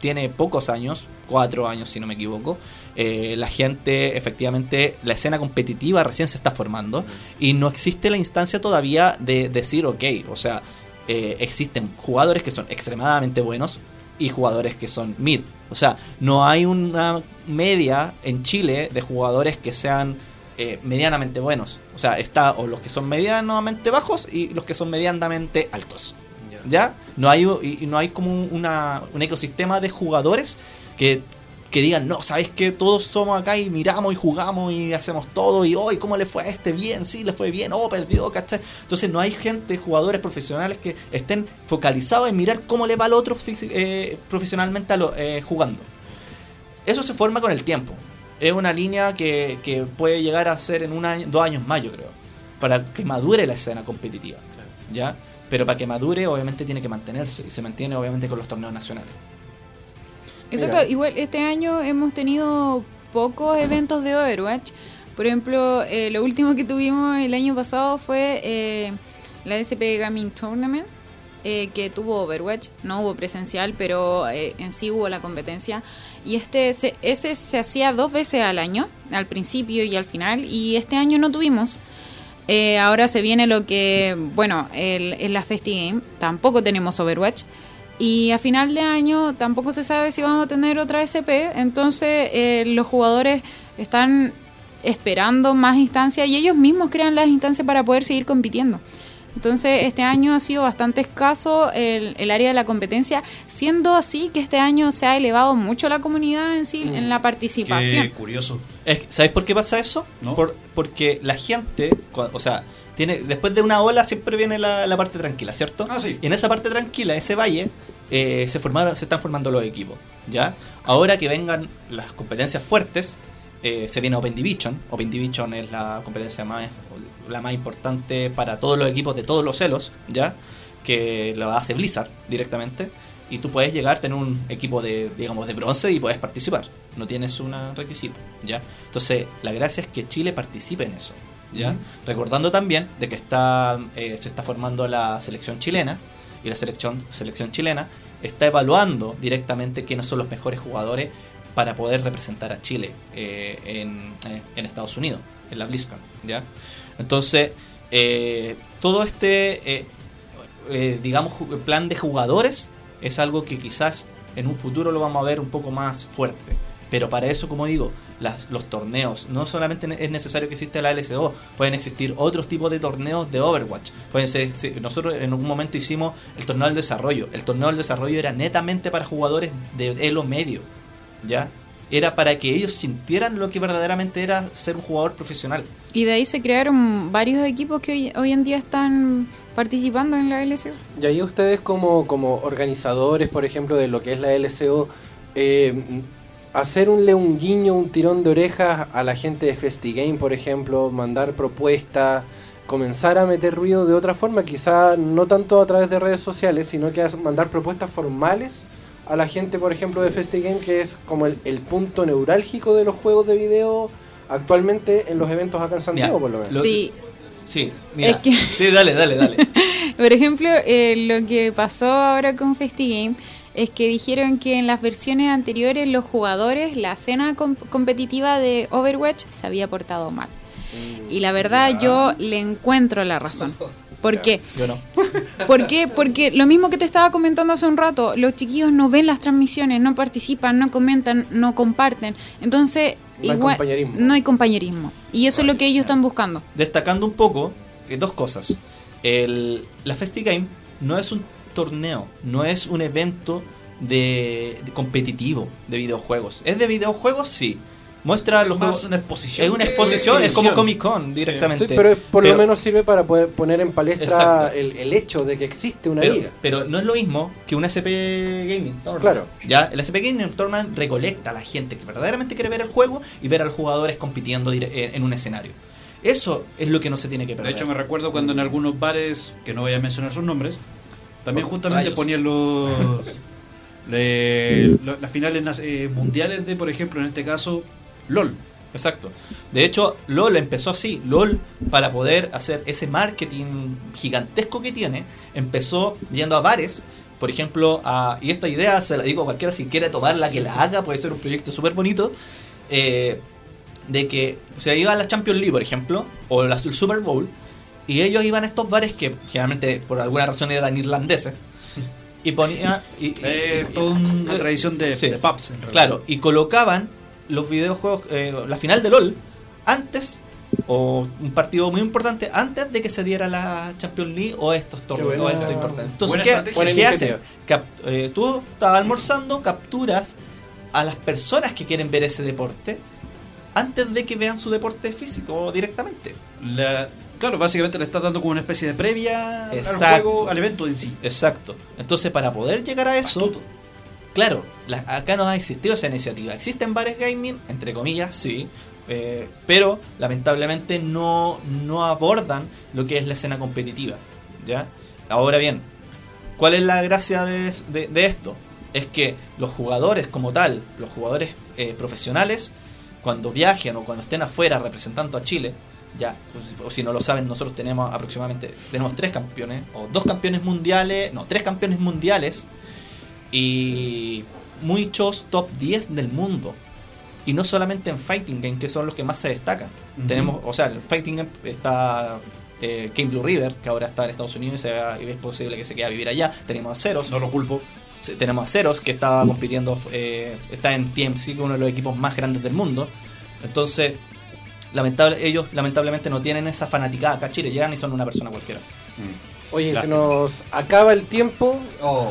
tiene pocos años, cuatro años si no me equivoco. Eh, la gente, efectivamente, la escena competitiva recién se está formando y no existe la instancia todavía de decir, ok, o sea, eh, existen jugadores que son extremadamente buenos y jugadores que son mid. O sea, no hay una media en Chile de jugadores que sean eh, medianamente buenos. O sea, está o los que son medianamente bajos y los que son medianamente altos. ¿Ya? No hay, no hay como un- una, un ecosistema de jugadores que, que digan, no, ¿sabes que Todos somos acá y miramos y jugamos y hacemos todo y hoy, ¿cómo le fue a este? Bien, sí, le fue bien, oh, perdió, ¿cachai? Entonces no hay gente, jugadores profesionales que estén focalizados en mirar cómo le va al otro eh, profesionalmente eh, jugando. Eso se forma con el tiempo. Es una línea que, que puede llegar a ser en un año, dos años más, yo creo. Para que madure la escena competitiva. ¿Ya? Pero para que madure, obviamente tiene que mantenerse. Y se mantiene, obviamente, con los torneos nacionales. Exacto, Mira. igual este año hemos tenido pocos eventos de Overwatch. Por ejemplo, eh, lo último que tuvimos el año pasado fue eh, la SP Gaming Tournament, eh, que tuvo Overwatch. No hubo presencial, pero eh, en sí hubo la competencia. Y este se- ese se hacía dos veces al año, al principio y al final. Y este año no tuvimos. Eh, ahora se viene lo que, bueno, el, en la Festi Game tampoco tenemos Overwatch. Y a final de año tampoco se sabe si vamos a tener otra SP. Entonces eh, los jugadores están esperando más instancias y ellos mismos crean las instancias para poder seguir compitiendo. Entonces, este año ha sido bastante escaso el, el área de la competencia, siendo así que este año se ha elevado mucho la comunidad en sí, en la participación. Qué curioso. Es- ¿Sabes por qué pasa eso? ¿No? Por- porque la gente, o sea, tiene después de una ola siempre viene la, la parte tranquila, ¿cierto? Ah, sí. Y en esa parte tranquila, ese valle, eh, se formaron, se están formando los equipos, ¿ya? Ahora que vengan las competencias fuertes, eh, se viene Open Division. Open Division es la competencia más, la más importante para todos los equipos de todos los celos, ¿ya? Que lo hace Blizzard directamente. Y tú puedes llegar, tener un equipo de, digamos, de bronce y puedes participar. No tienes un requisito, ¿ya? Entonces, la gracia es que Chile participe en eso, Recordando también de que está, eh, se está formando la selección chilena y la selección, selección chilena está evaluando directamente quiénes son los mejores jugadores para poder representar a Chile eh, en, eh, en Estados Unidos, en la BlizzCon, ¿ya? Entonces, todo este, digamos, plan de jugadores es algo que quizás en un futuro lo vamos a ver un poco más fuerte. Pero para eso, como digo, las, los torneos, no solamente es necesario que exista la LSO, pueden existir otros tipos de torneos de Overwatch. Pueden ser, nosotros en algún momento hicimos el torneo del desarrollo. El torneo del desarrollo era netamente para jugadores de elo medio, ¿ya? Era para que ellos sintieran lo que verdaderamente era ser un jugador profesional. Y de ahí se crearon varios equipos que hoy, hoy en día están participando en la LCO. Y ahí ustedes como, como organizadores, por ejemplo, de lo que es la LCO, eh, hacerle un guiño, un tirón de orejas a la gente de FestiGame, por ejemplo, mandar propuestas, comenzar a meter ruido de otra forma, quizá no tanto a través de redes sociales, sino que mandar propuestas formales a la gente, por ejemplo, de FestiGame, que es como el, el punto neurálgico de los juegos de video actualmente en los eventos acá en Santiago, Mira, por lo menos. lo- Sí, Sí, mira. Es que- Sí, dale, dale, dale. Por ejemplo, eh, lo que pasó ahora con FestiGame es que dijeron que en las versiones anteriores los jugadores, la escena com- competitiva de Overwatch se había portado mal. Y la verdad yo le encuentro la razón. ¿Por qué? Yo no. ¿Por qué? Porque lo mismo que te estaba comentando hace un rato, los chiquillos no ven las transmisiones, no participan, no comentan, no comparten. Entonces, No hay igual compañerismo. no hay compañerismo. Y eso es lo que ellos están buscando. Destacando un poco eh, dos cosas. El, la FestiGame no es un torneo, no es un evento de, de competitivo de videojuegos. ¿Es de videojuegos? Sí. Muestra los Más juegos. una exposición. Es una exposición, es como. Comic Con directamente. Sí, pero por Pero- lo menos sirve para poder poner en palestra el, el hecho de que existe una pero, liga. pero no es lo mismo que un SP Gaming Tournament. Claro. Ya, el SP Gaming Tournament recolecta a la gente que verdaderamente quiere ver el juego y ver a los jugadores compitiendo dire- en, un escenario. Eso es lo que no se tiene que De perder. hecho, me recuerdo cuando en algunos bares, que no voy a mencionar sus nombres, también Por justamente rayos. ponían los le- lo- las finales eh, mundiales de, por ejemplo, en este caso, LOL. Exacto. De hecho, LOL empezó así. LOL, para poder hacer ese marketing gigantesco que tiene, empezó yendo a bares. Por ejemplo, a, y esta idea se la digo a cualquiera si quiere tomarla, que la haga, puede ser un proyecto súper bonito. eh, de que se iba a la Champions League, por ejemplo, o la, Super Bowl, y ellos iban a estos bares que generalmente por alguna razón eran irlandeses, y ponían. Y, toda una tradición de, sí. de pubs, en realidad. Claro, y colocaban los videojuegos, eh, la final de LOL, antes, o un partido muy importante, antes de que se diera la Champions League o estos torneos buena- o esto importante. Entonces, buena ¿qué, ¿qué hacen? eh, tú estás almorzando, capturas a las personas que quieren ver ese deporte antes de que vean su deporte físico directamente. La- claro, básicamente le estás dando como una especie de previa al juego, al evento en sí. Exacto. Entonces, para poder llegar a eso, Astuto. claro, la- acá no ha existido esa iniciativa. Existen bares gaming, entre comillas, sí, eh, pero lamentablemente no, no abordan lo que es la escena competitiva. ¿ya? Ahora bien, ¿cuál es la gracia de, de- de esto? Es que los jugadores como tal, los jugadores eh, profesionales, cuando viajen o cuando estén afuera representando a Chile, ya, pues, o si no lo saben, nosotros tenemos aproximadamente, tenemos tres campeones, o dos campeones mundiales, no, tres campeones mundiales, y muchos top 10 del mundo. Y no solamente en Fighting Game, que son los que más se destacan. Tenemos, o sea, en Fighting Game está eh, Blue River, que ahora está en Estados Unidos y, se va- y es posible que se quede a vivir allá. Tenemos a Ceros, No lo culpo. tenemos a Ceros, que está compitiendo, eh, está en TMC, uno de los equipos más grandes del mundo. Entonces, lamentable, ellos lamentablemente no tienen esa fanaticada acá Chile, llegan y son una persona cualquiera. Oye, se nos acaba el tiempo.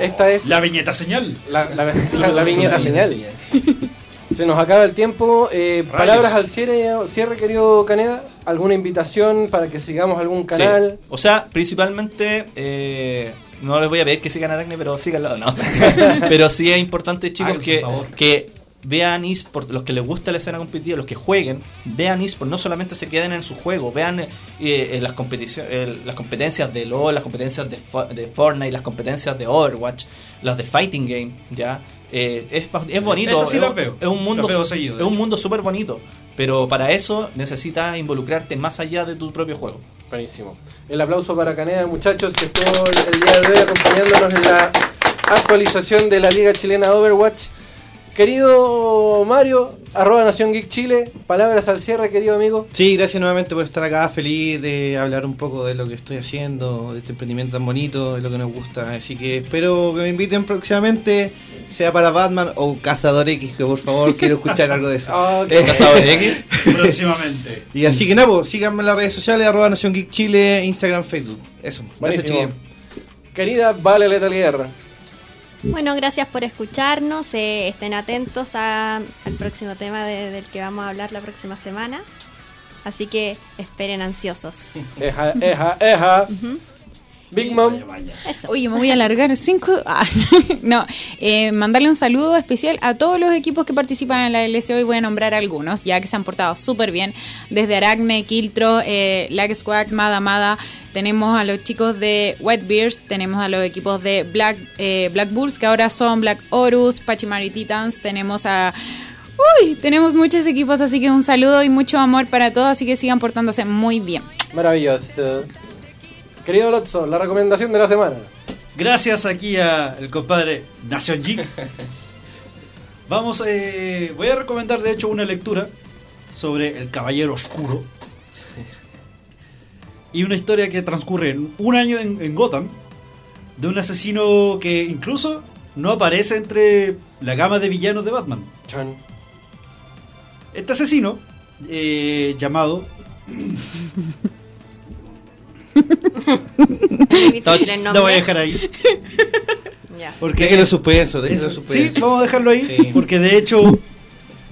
Esta es La viñeta señal. la, la- la- la viñeta señal. Se nos acaba el tiempo. Eh, palabras al cierre, cierre, querido Caneda. ¿Alguna invitación para que sigamos algún Sí. canal? O sea, principalmente, eh, no les voy a pedir que sigan Aracne, pero síganlo, no. pero sí es importante, chicos, que, que vean eSport, los que les gusta la escena competitiva, los que jueguen, vean eSport, no solamente se queden en su juego, vean eh, eh, las, eh, las competencias de LoL, las competencias de, Fo- de Fortnite, las competencias de Overwatch, las de Fighting Game, ¿ya? Eh, es, es bonito, sí es, veo. es un mundo, seguido, es un mundo súper bonito, pero para eso necesitas involucrarte más allá de tu propio juego. Buenísimo. El aplauso para Caneda, muchachos, que estuvo el día de hoy acompañándonos en la actualización de la Liga Chilena Overwatch. Querido Mario, arroba Nación Geek Chile, palabras al cierre, querido amigo. Sí, gracias nuevamente por estar acá, feliz de hablar un poco de lo que estoy haciendo, de este emprendimiento tan bonito, de lo que nos gusta. Así que espero que me inviten próximamente, sea para Batman o Cazador X, que por favor quiero escuchar algo de eso. Ok. Eh, Cazador X. Próximamente. Y así que nada, pues, síganme en las redes sociales, arroba Nación Geek Chile, Instagram, Facebook. Eso, gracias Buenísimo. chiquillos. Querida Vale Letal Guerra. Bueno, gracias por escucharnos. eh, estén atentos a- al próximo tema de- del que vamos a hablar la próxima semana. Así que esperen ansiosos. Eja, eja, eja. Big Mom. Eso. Oye, me voy a alargar cinco. Ah, no, eh, mandarle un saludo especial a todos los equipos que participan en la LSO y voy a nombrar algunos, ya que se han portado súper bien. Desde Aracne, Kiltro, eh, Lag Squad, Mada Mada. Tenemos a los chicos de Whitebeards, tenemos a los equipos de Black, eh, Black Bulls, que ahora son Black Horus, Pachimari Titans. Tenemos a. Uy, tenemos muchos equipos, así que un saludo y mucho amor para todos, así que sigan portándose muy bien. Maravilloso. Querido Lotso, la recomendación de la semana. Gracias aquí al compadre Nación Geek. Vamos, eh, voy a recomendar de hecho una lectura sobre el Caballero Oscuro. Y una historia que transcurre en un año en, en Gotham. De un asesino que incluso no aparece entre la gama de villanos de Batman. Chan. Este asesino, eh, llamado Difícil el Lo nombre. voy a dejar ahí. Ya. Porque Déjelo suspenso, déjelo suspenso. Sí, vamos a dejarlo ahí. Sí. Porque de hecho,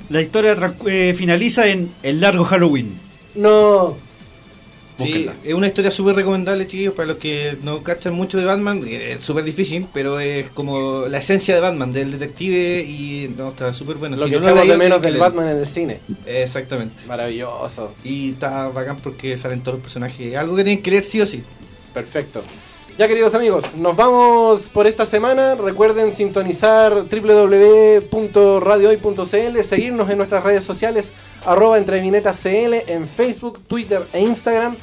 la historia eh, finaliza en el largo Halloween. No. Sí, es una historia súper recomendable, chiquillos, para los que no cachan mucho de Batman. eh, Es súper difícil, pero es como la esencia de Batman, del detective, y no, está súper bueno. Lo Si que no echamos de menos del. Batman en el cine. Exactamente. Maravilloso. Y está bacán porque salen todos los personajes. Algo que tienen que leer sí o sí. Perfecto. Ya queridos amigos, nos vamos por esta semana. Recuerden sintonizar www.radiohoy.cl, seguirnos en nuestras redes sociales, arroba entrevinetascl en Facebook, Twitter e Instagram.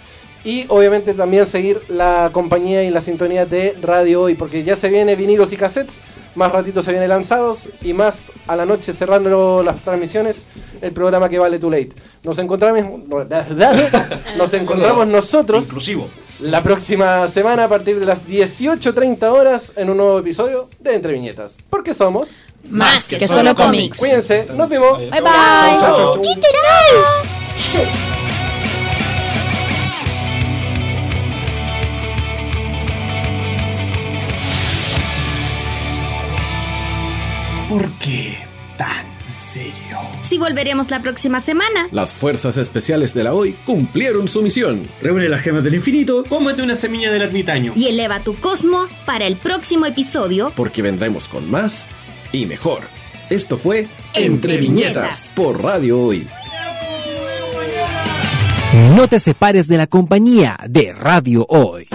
Y obviamente también seguir la compañía y la sintonía de Radio Hoy, porque ya se viene vinilos y cassettes, más ratito se viene lanzados y más a la noche cerrando las transmisiones, el programa que vale too late. Nos encontramos, nos encontramos nosotros Inclusivo. la próxima semana a partir de las 18.30 horas en un nuevo episodio de Entre Viñetas. Porque somos Más que solo cómics. Cuídense, nos vemos. Bye bye. Chau, chau, chau. ¿Por qué tan serio? Si volveremos la próxima semana. Las fuerzas especiales de la hoy cumplieron su misión. Reúne las gemas del infinito. Cómete una semilla del ermitaño. Y eleva tu cosmo para el próximo episodio. Porque vendremos con más y mejor. Esto fue Entre Entre Viñetas Viñetas. por Radio Hoy. No te separes de la compañía de Radio Hoy.